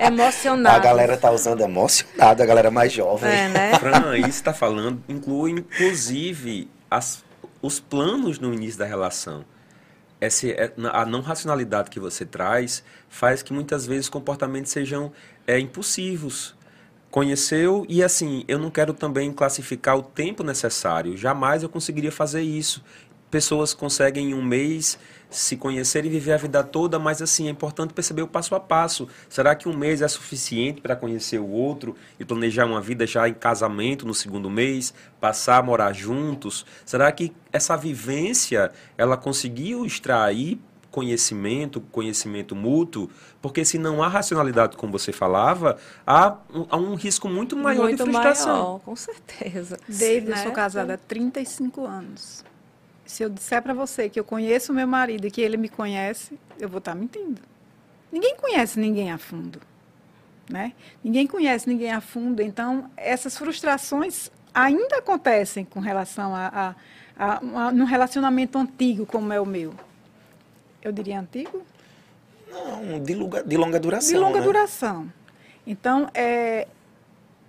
Speaker 2: Emocionados.
Speaker 1: A galera tá usando emocionado, a galera mais jovem.
Speaker 2: É, né?
Speaker 3: Fran, isso está falando, inclui inclusive as, os planos no início da relação. Essa, é, a não racionalidade que você traz faz que muitas vezes comportamentos sejam é, impulsivos. Conheceu e assim, eu não quero também classificar o tempo necessário. Jamais eu conseguiria fazer isso. Pessoas conseguem em um mês se conhecer e viver a vida toda, mas assim, é importante perceber o passo a passo. Será que um mês é suficiente para conhecer o outro e planejar uma vida já em casamento no segundo mês, passar a morar juntos? Será que essa vivência ela conseguiu extrair conhecimento, conhecimento mútuo, porque se não há racionalidade, como você falava, há um, há um risco muito maior muito de frustração. Maior,
Speaker 2: com certeza.
Speaker 4: David, né? eu sou casada há 35 anos se eu disser para você que eu conheço o meu marido e que ele me conhece, eu vou estar tá mentindo. Ninguém conhece ninguém a fundo. Né? Ninguém conhece ninguém a fundo, então essas frustrações ainda acontecem com relação a, a, a, a num relacionamento antigo como é o meu. Eu diria antigo?
Speaker 1: Não, de, longa, de longa duração.
Speaker 4: De longa
Speaker 1: né?
Speaker 4: duração. Então, é,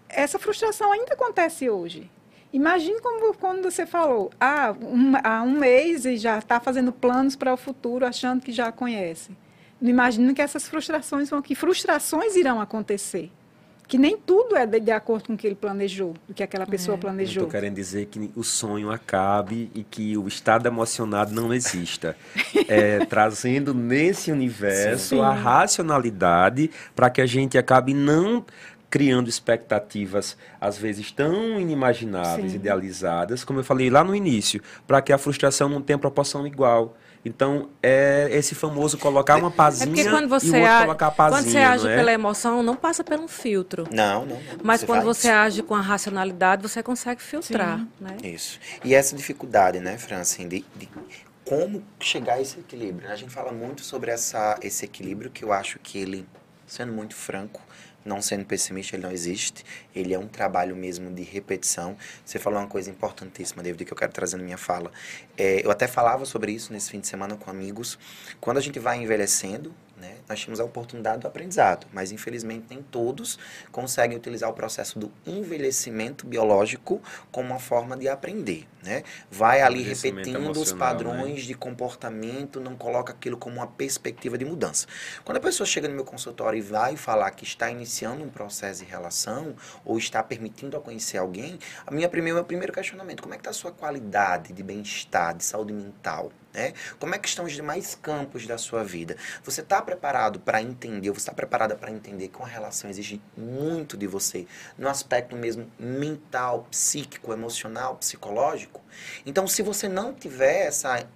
Speaker 4: essa frustração ainda acontece hoje. Imagine como quando você falou, ah, um, há um mês e já está fazendo planos para o futuro, achando que já conhece. Não imagino que essas frustrações vão, que frustrações irão acontecer. Que nem tudo é de, de acordo com o que ele planejou, o que aquela pessoa é. planejou.
Speaker 3: Estou querendo dizer que o sonho acabe e que o estado emocionado não exista. é, trazendo nesse universo Sim. a racionalidade para que a gente acabe não criando expectativas às vezes tão inimagináveis, Sim. idealizadas, como eu falei lá no início, para que a frustração não tenha proporção igual. Então, é esse famoso colocar uma pazinha
Speaker 2: é quando você
Speaker 3: e o outro colocar a pazinha,
Speaker 2: Quando você age é? pela emoção, não passa por um filtro.
Speaker 1: Não, não. não.
Speaker 2: Mas você quando faz. você age com a racionalidade, você consegue filtrar. Né?
Speaker 1: Isso. E essa dificuldade, né, Fran, assim, de, de como chegar a esse equilíbrio. A gente fala muito sobre essa, esse equilíbrio que eu acho que ele, sendo muito franco, não sendo pessimista, ele não existe. Ele é um trabalho mesmo de repetição. Você falou uma coisa importantíssima, David, que eu quero trazer na minha fala. É, eu até falava sobre isso nesse fim de semana com amigos. Quando a gente vai envelhecendo, né? Nós temos a oportunidade do aprendizado, mas infelizmente nem todos conseguem utilizar o processo do envelhecimento biológico como uma forma de aprender. Né? Vai ali repetindo os né? padrões né? de comportamento, não coloca aquilo como uma perspectiva de mudança. Quando a pessoa chega no meu consultório e vai falar que está iniciando um processo de relação ou está permitindo a conhecer alguém, a minha primeira, meu primeiro questionamento, como é que está a sua qualidade de bem-estar, de saúde mental? Né? Como é que estão os demais campos da sua vida? Você está preparado para entender, você está preparada para entender que uma relação exige muito de você, no aspecto mesmo mental, psíquico, emocional, psicológico? Então, se você não tiver essa,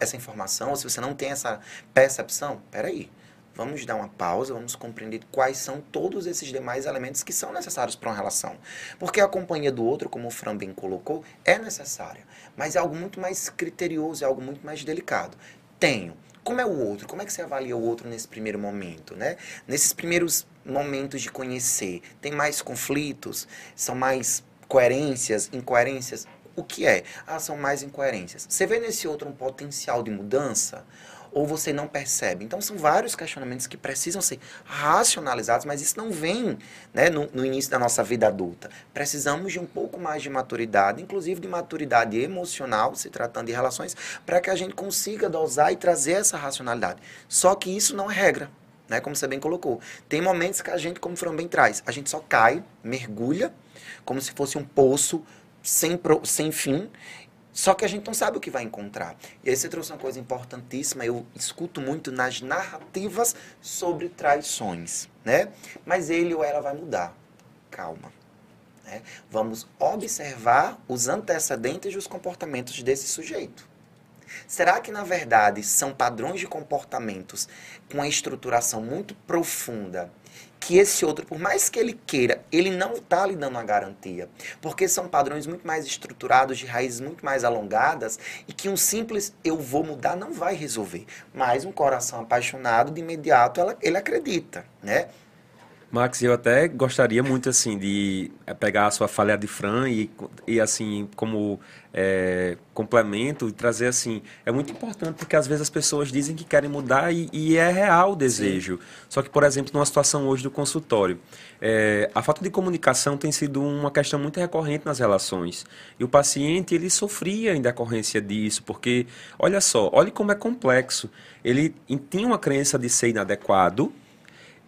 Speaker 1: essa informação, se você não tem essa percepção, peraí. Vamos dar uma pausa, vamos compreender quais são todos esses demais elementos que são necessários para uma relação. Porque a companhia do outro, como o Fran bem colocou, é necessária mas é algo muito mais criterioso, é algo muito mais delicado. Tenho. Como é o outro? Como é que você avalia o outro nesse primeiro momento, né? Nesses primeiros momentos de conhecer, tem mais conflitos? São mais coerências, incoerências? O que é? Ah, são mais incoerências. Você vê nesse outro um potencial de mudança? Ou você não percebe? Então, são vários questionamentos que precisam ser racionalizados, mas isso não vem né, no, no início da nossa vida adulta. Precisamos de um pouco mais de maturidade, inclusive de maturidade emocional, se tratando de relações, para que a gente consiga dosar e trazer essa racionalidade. Só que isso não é regra. Né, como você bem colocou. Tem momentos que a gente, como o bem traz, a gente só cai, mergulha, como se fosse um poço sem, pro, sem fim, só que a gente não sabe o que vai encontrar. E aí você trouxe uma coisa importantíssima, eu escuto muito nas narrativas sobre traições, né? Mas ele ou ela vai mudar. Calma. Né? Vamos observar os antecedentes dos comportamentos desse sujeito. Será que, na verdade, são padrões de comportamentos com uma estruturação muito profunda que esse outro, por mais que ele queira, ele não está lhe dando uma garantia. Porque são padrões muito mais estruturados, de raízes muito mais alongadas, e que um simples eu vou mudar não vai resolver. Mas um coração apaixonado, de imediato, ela, ele acredita, né?
Speaker 3: Max, eu até gostaria muito assim de pegar a sua falha de Fran e, e assim como é, complemento e trazer assim é muito importante porque às vezes as pessoas dizem que querem mudar e, e é real o desejo. Sim. Só que por exemplo numa situação hoje do consultório, é, a falta de comunicação tem sido uma questão muito recorrente nas relações e o paciente ele sofria em decorrência disso porque olha só, olhe como é complexo. Ele tinha uma crença de ser inadequado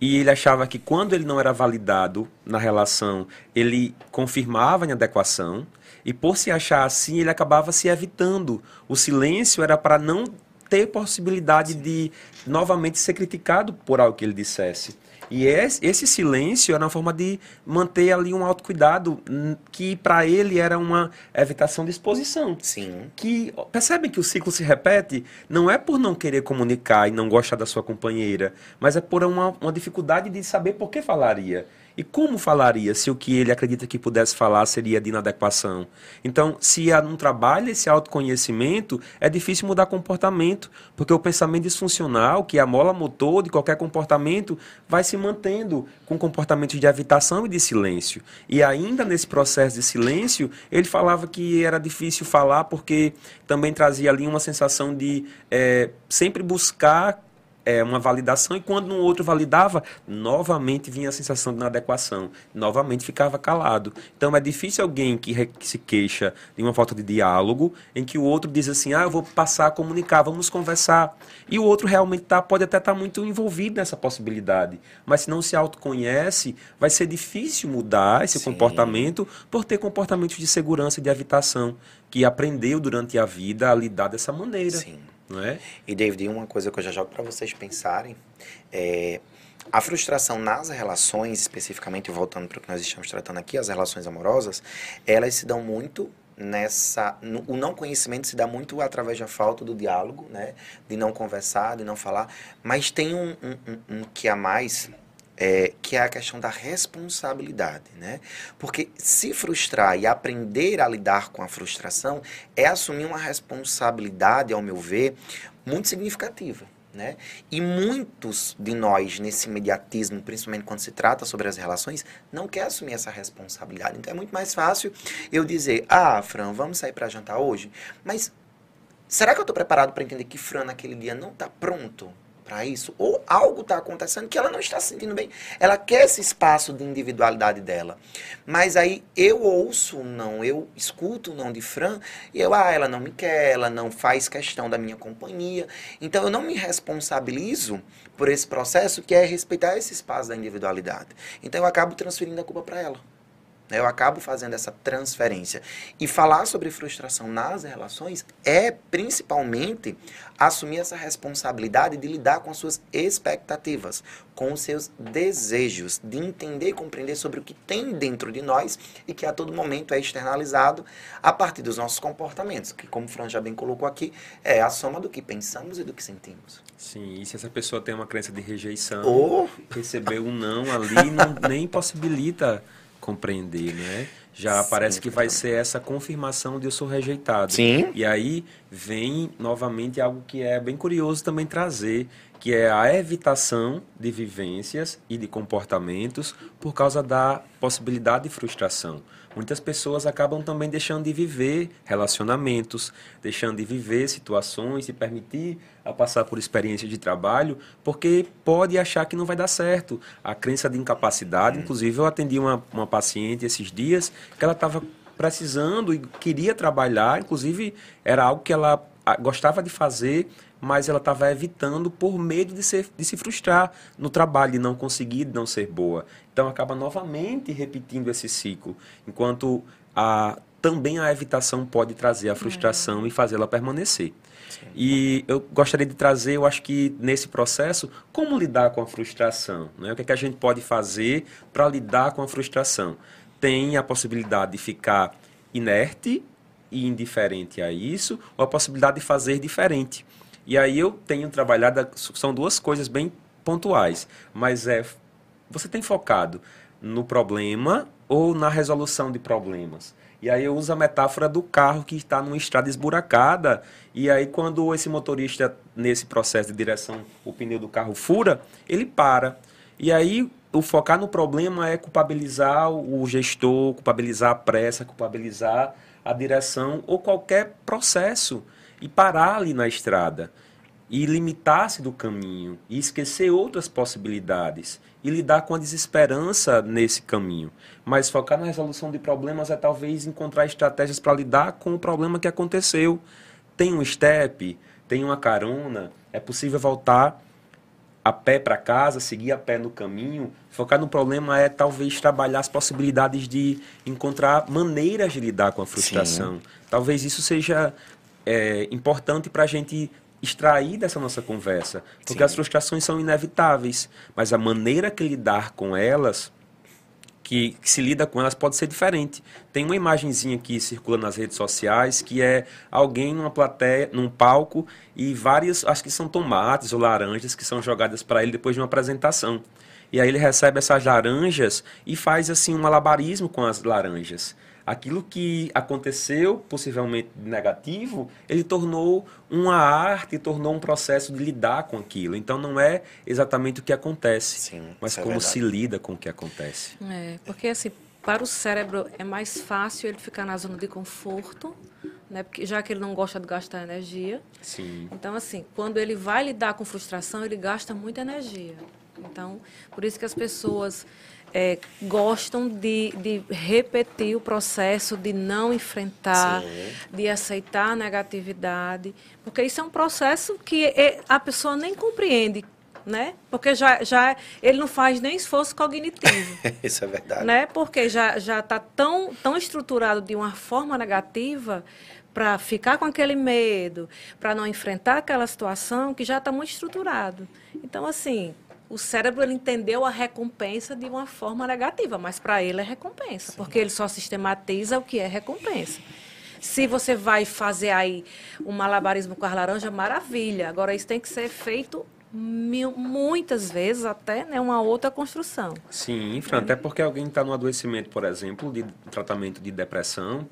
Speaker 3: e ele achava que quando ele não era validado na relação, ele confirmava a inadequação. E por se achar assim, ele acabava se evitando. O silêncio era para não ter possibilidade de novamente ser criticado por algo que ele dissesse. E esse silêncio era uma forma de manter ali um autocuidado hum, que para ele era uma evitação de exposição.
Speaker 1: Sim.
Speaker 3: Que percebem que o ciclo se repete não é por não querer comunicar e não gostar da sua companheira, mas é por uma, uma dificuldade de saber por que falaria. E como falaria se o que ele acredita que pudesse falar seria de inadequação? Então, se não trabalha esse autoconhecimento, é difícil mudar comportamento, porque o pensamento disfuncional, que é a mola motor de qualquer comportamento, vai se mantendo com comportamentos de evitação e de silêncio. E ainda nesse processo de silêncio, ele falava que era difícil falar porque também trazia ali uma sensação de é, sempre buscar é, uma validação e quando um outro validava, novamente vinha a sensação de inadequação, novamente ficava calado. Então é difícil alguém que, que, se queixa de uma falta de diálogo, em que o outro diz assim, ah, eu vou passar a comunicar, vamos conversar. E o outro realmente tá, pode até estar tá muito envolvido nessa possibilidade, mas se não se autoconhece, vai ser difícil mudar esse Sim. comportamento por ter comportamentos de segurança e de evitação, que aprendeu durante a vida a lidar dessa maneira.
Speaker 1: Sim.
Speaker 3: Não é?
Speaker 1: E, David, uma coisa que eu já jogo para vocês pensarem é a frustração nas relações, especificamente voltando para o que nós estamos tratando aqui, as relações amorosas, elas se dão muito nessa no, o não conhecimento se dá muito através da falta do diálogo né de não conversar de não falar mas tem um, um, um, um que a mais é, que é a questão da responsabilidade, né? Porque se frustrar e aprender a lidar com a frustração é assumir uma responsabilidade, ao meu ver, muito significativa. Né? E muitos de nós, nesse imediatismo, principalmente quando se trata sobre as relações, não quer assumir essa responsabilidade. Então é muito mais fácil eu dizer: Ah, Fran, vamos sair para jantar hoje? Mas será que eu estou preparado para entender que Fran naquele dia não está pronto para isso, ou algo está acontecendo que ela não está se sentindo bem. Ela quer esse espaço de individualidade dela. Mas aí eu ouço não, eu escuto não de Fran, e eu, ah, ela não me quer, ela não faz questão da minha companhia. Então eu não me responsabilizo por esse processo que é respeitar esse espaço da individualidade. Então eu acabo transferindo a culpa para ela. Eu acabo fazendo essa transferência. E falar sobre frustração nas relações é principalmente assumir essa responsabilidade de lidar com as suas expectativas, com os seus desejos, de entender e compreender sobre o que tem dentro de nós e que a todo momento é externalizado a partir dos nossos comportamentos, que, como o Fran já bem colocou aqui, é a soma do que pensamos e do que sentimos.
Speaker 3: Sim, e se essa pessoa tem uma crença de rejeição,
Speaker 1: oh.
Speaker 3: receber um não ali não, nem possibilita compreender, né? Já Sim, parece que vai ser essa confirmação de eu sou rejeitado.
Speaker 1: Sim.
Speaker 3: E aí vem novamente algo que é bem curioso também trazer, que é a evitação de vivências e de comportamentos por causa da possibilidade de frustração. Muitas pessoas acabam também deixando de viver relacionamentos, deixando de viver situações, se permitir a passar por experiência de trabalho, porque pode achar que não vai dar certo. A crença de incapacidade, inclusive eu atendi uma, uma paciente esses dias que ela estava precisando e queria trabalhar, inclusive era algo que ela gostava de fazer, mas ela estava evitando por medo de, ser, de se frustrar no trabalho, de não conseguir, de não ser boa. Então acaba novamente repetindo esse ciclo, enquanto a, também a evitação pode trazer a frustração é. e fazê-la permanecer. Sim. E eu gostaria de trazer, eu acho que nesse processo, como lidar com a frustração. Né? O que, é que a gente pode fazer para lidar com a frustração? Tem a possibilidade de ficar inerte e indiferente a isso, ou a possibilidade de fazer diferente. E aí eu tenho trabalhado, são duas coisas bem pontuais, mas é você tem focado no problema ou na resolução de problemas. E aí eu uso a metáfora do carro que está numa estrada esburacada, e aí quando esse motorista, nesse processo de direção, o pneu do carro fura, ele para. E aí o focar no problema é culpabilizar o gestor, culpabilizar a pressa, culpabilizar a direção ou qualquer processo e parar ali na estrada e limitar-se do caminho e esquecer outras possibilidades e lidar com a desesperança nesse caminho. Mas focar na resolução de problemas é talvez encontrar estratégias para lidar com o problema que aconteceu. Tem um step, tem uma carona, é possível voltar a pé para casa, seguir a pé no caminho. Focar no problema é talvez trabalhar as possibilidades de encontrar maneiras de lidar com a frustração. Sim. Talvez isso seja é, importante para a gente extrair dessa nossa conversa, porque Sim. as frustrações são inevitáveis, mas a maneira que lidar com elas, que, que, se lida com elas, pode ser diferente. Tem uma imagenzinha que circula nas redes sociais que é alguém numa plateia, num palco e várias, acho que são tomates ou laranjas que são jogadas para ele depois de uma apresentação. E aí ele recebe essas laranjas e faz assim um malabarismo com as laranjas aquilo que aconteceu, possivelmente negativo, ele tornou uma arte, tornou um processo de lidar com aquilo. Então não é exatamente o que acontece, Sim, mas é como é se lida com o que acontece.
Speaker 2: É, porque assim, para o cérebro é mais fácil ele ficar na zona de conforto, né? Porque já que ele não gosta de gastar energia.
Speaker 3: Sim.
Speaker 2: Então assim, quando ele vai lidar com frustração, ele gasta muita energia. Então, por isso que as pessoas é, gostam de, de, repetir o processo de não enfrentar, Sim. de aceitar a negatividade, porque isso é um processo que é, a pessoa nem compreende, né? Porque já, já ele não faz nem esforço cognitivo.
Speaker 1: isso é verdade.
Speaker 2: Né? Porque já já está tão tão estruturado de uma forma negativa para ficar com aquele medo, para não enfrentar aquela situação que já está muito estruturado. Então assim o cérebro ele entendeu a recompensa de uma forma negativa, mas para ele é recompensa, Sim. porque ele só sistematiza o que é recompensa. Se você vai fazer aí um malabarismo com as laranjas, maravilha. Agora, isso tem que ser feito mil, muitas vezes até né, uma outra construção.
Speaker 3: Sim, Fran, até porque alguém está no adoecimento, por exemplo, de tratamento de depressão,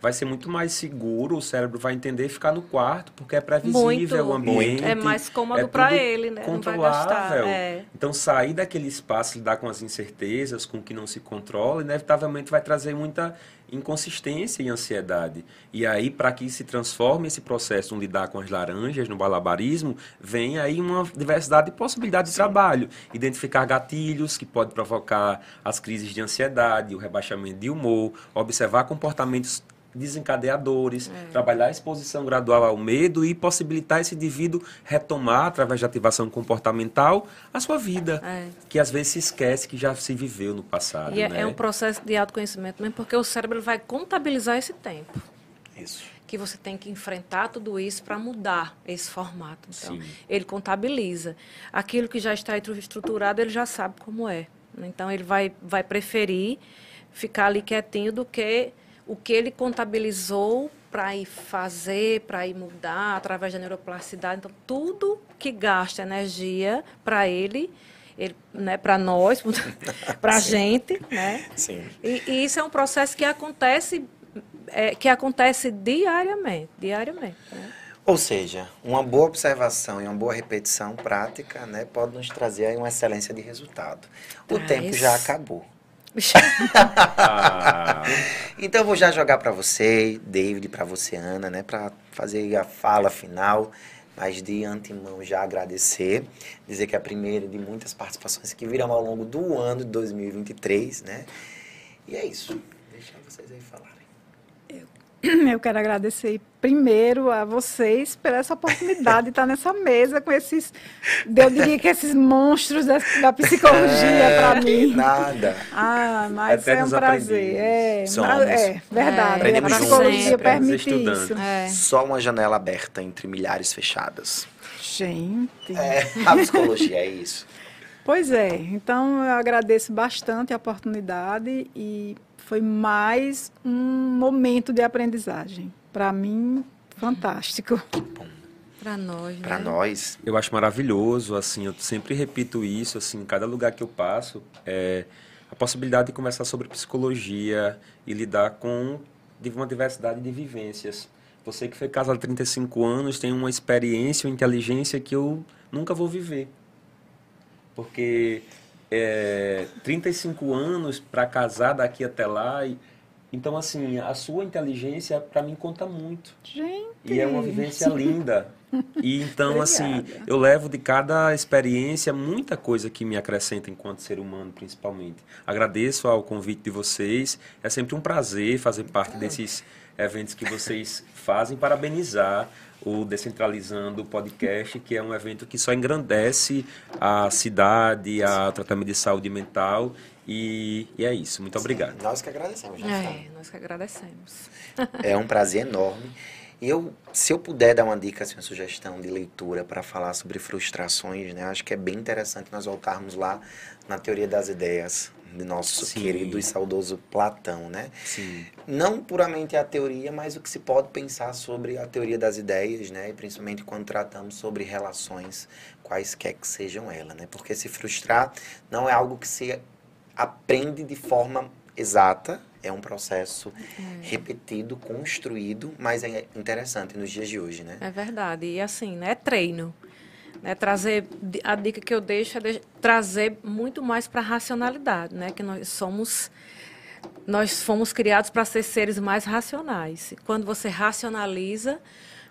Speaker 3: vai ser muito mais seguro, o cérebro vai entender ficar no quarto, porque é previsível muito, o ambiente.
Speaker 2: É mais cômodo é para ele, né?
Speaker 3: Controlável.
Speaker 2: É.
Speaker 3: Então, sair daquele espaço, lidar com as incertezas, com o que não se controla, inevitavelmente vai trazer muita inconsistência e ansiedade. E aí, para que se transforme esse processo no lidar com as laranjas, no balabarismo, vem aí uma diversidade de possibilidades de trabalho. Identificar gatilhos que podem provocar as crises de ansiedade, o rebaixamento de humor, observar comportamentos desencadeadores, é. trabalhar a exposição gradual ao medo e possibilitar esse indivíduo retomar, através de ativação comportamental, a sua vida, é. que às vezes se esquece que já se viveu no passado.
Speaker 2: E é,
Speaker 3: né?
Speaker 2: é um processo de autoconhecimento mesmo, porque o cérebro vai contabilizar esse tempo.
Speaker 1: Isso.
Speaker 2: Que você tem que enfrentar tudo isso para mudar esse formato. Então, Sim. ele contabiliza. Aquilo que já está estruturado, ele já sabe como é. Então, ele vai, vai preferir ficar ali quietinho do que o que ele contabilizou para ir fazer, para ir mudar através da neuroplasticidade. Então, tudo que gasta energia para ele, ele né, para nós, para a gente, né?
Speaker 1: Sim.
Speaker 2: E, e, isso é um processo que acontece é, que acontece diariamente, diariamente. Né?
Speaker 1: Ou seja, uma boa observação e uma boa repetição prática né, pode nos trazer uma excelência de resultado. O
Speaker 2: Traz.
Speaker 1: tempo já acabou. então eu vou já jogar para você, David, para você, Ana, né, para fazer a fala final, mas de antemão já agradecer, dizer que é a primeira de muitas participações que virão ao longo do ano de 2023, né? E é isso. Deixa vocês aí falarem.
Speaker 4: Eu quero agradecer primeiro a vocês por essa oportunidade de estar nessa mesa com esses, eu diria que esses monstros da, da psicologia
Speaker 1: É,
Speaker 4: para mim.
Speaker 1: Nada.
Speaker 4: Ah, mas é um prazer. É, é verdade.
Speaker 1: Aprendemos
Speaker 4: a psicologia
Speaker 2: Sempre.
Speaker 4: permite isso.
Speaker 2: É.
Speaker 1: Só uma janela aberta entre milhares fechadas.
Speaker 4: Gente.
Speaker 1: É, a psicologia é isso.
Speaker 4: Pois é, então eu agradeço bastante a oportunidade e foi mais um momento de aprendizagem. Para mim, fantástico.
Speaker 2: Para nós,
Speaker 1: Para
Speaker 2: né?
Speaker 1: nós,
Speaker 3: Eu acho maravilhoso, assim, eu sempre repito isso, assim, em cada lugar que eu passo, é a possibilidade de conversar sobre psicologia e lidar com uma diversidade de vivências. Você que foi casado há 35 anos tem uma experiência, uma inteligência que eu nunca vou viver. Porque é, 35 anos para casar daqui até lá, e, então assim, a sua inteligência para mim conta muito.
Speaker 4: Gente.
Speaker 3: E é uma vivência linda. E então, assim, eu levo de cada experiência muita coisa que me acrescenta enquanto ser humano, principalmente. Agradeço ao convite de vocês. É sempre um prazer fazer parte desses eventos que vocês fazem. Parabenizar o Descentralizando Podcast, que é um evento que só engrandece a cidade, a tratamento de saúde mental. E, e é isso. Muito obrigado.
Speaker 1: nós que agradecemos. Já
Speaker 2: É, nós que agradecemos.
Speaker 1: É um prazer enorme. E eu, se eu puder dar uma dica, assim, uma sugestão de leitura para falar sobre frustrações, né? Acho que é bem interessante nós voltarmos lá na teoria das ideias de nosso
Speaker 3: Sim.
Speaker 1: querido e saudoso Platão, né?
Speaker 3: Sim.
Speaker 1: Não puramente a teoria, mas o que se pode pensar sobre a teoria das ideias, né? E principalmente quando tratamos sobre relações, quaisquer que sejam elas, né? Porque se frustrar não é algo que se aprende de forma exata, é um processo repetido, construído, mas é interessante nos dias de hoje, né?
Speaker 2: É verdade. E assim, né? É treino. Né, trazer a dica que eu deixo é de- trazer muito mais para a racionalidade, né? Que nós somos nós fomos criados para ser seres mais racionais. Quando você racionaliza,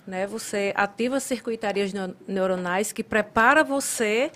Speaker 2: né, você ativa circuitarias neu- neuronais que prepara você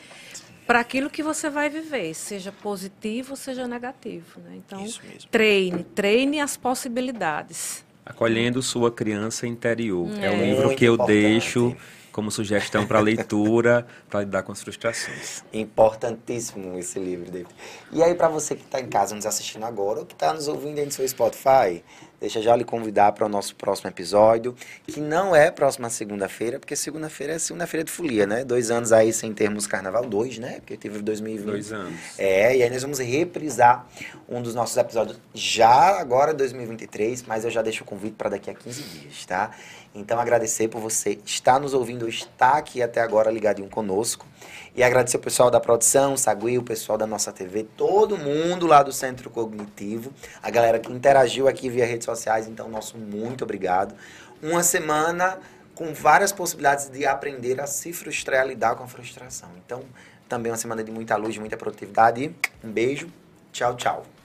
Speaker 2: para aquilo que você vai viver, seja positivo ou seja negativo. Né? Então,
Speaker 1: Isso mesmo.
Speaker 2: treine, treine as possibilidades.
Speaker 3: Acolhendo sua criança interior. É, um livro
Speaker 1: Muito
Speaker 3: que eu
Speaker 1: importante.
Speaker 3: deixo como sugestão para leitura, para lidar com as frustrações.
Speaker 1: Importantíssimo esse livro, David. E aí, para você que está em casa nos assistindo agora ou que está nos ouvindo aí no seu Spotify, deixa já lhe convidar para o nosso próximo episódio, que não é próxima segunda-feira, porque segunda-feira é segunda-feira de folia, né? Dois anos aí sem termos carnaval, dois, né? Porque teve 2020.
Speaker 3: Dois anos.
Speaker 1: É, e aí nós vamos reprisar um dos nossos episódios já agora 2023, mas eu já deixo o convite para daqui a 15 dias, tá? Então agradecer por você estar nos ouvindo, estar aqui até agora ligadinho conosco. E agradecer o pessoal da produção, Sagui, o pessoal da nossa TV, todo mundo lá do Centro Cognitivo, a galera que interagiu aqui via redes sociais, então nosso muito obrigado. Uma semana com várias possibilidades de aprender a se frustrar, a lidar com a frustração. Então, também uma semana de muita luz, muita produtividade. Um beijo. Tchau, tchau.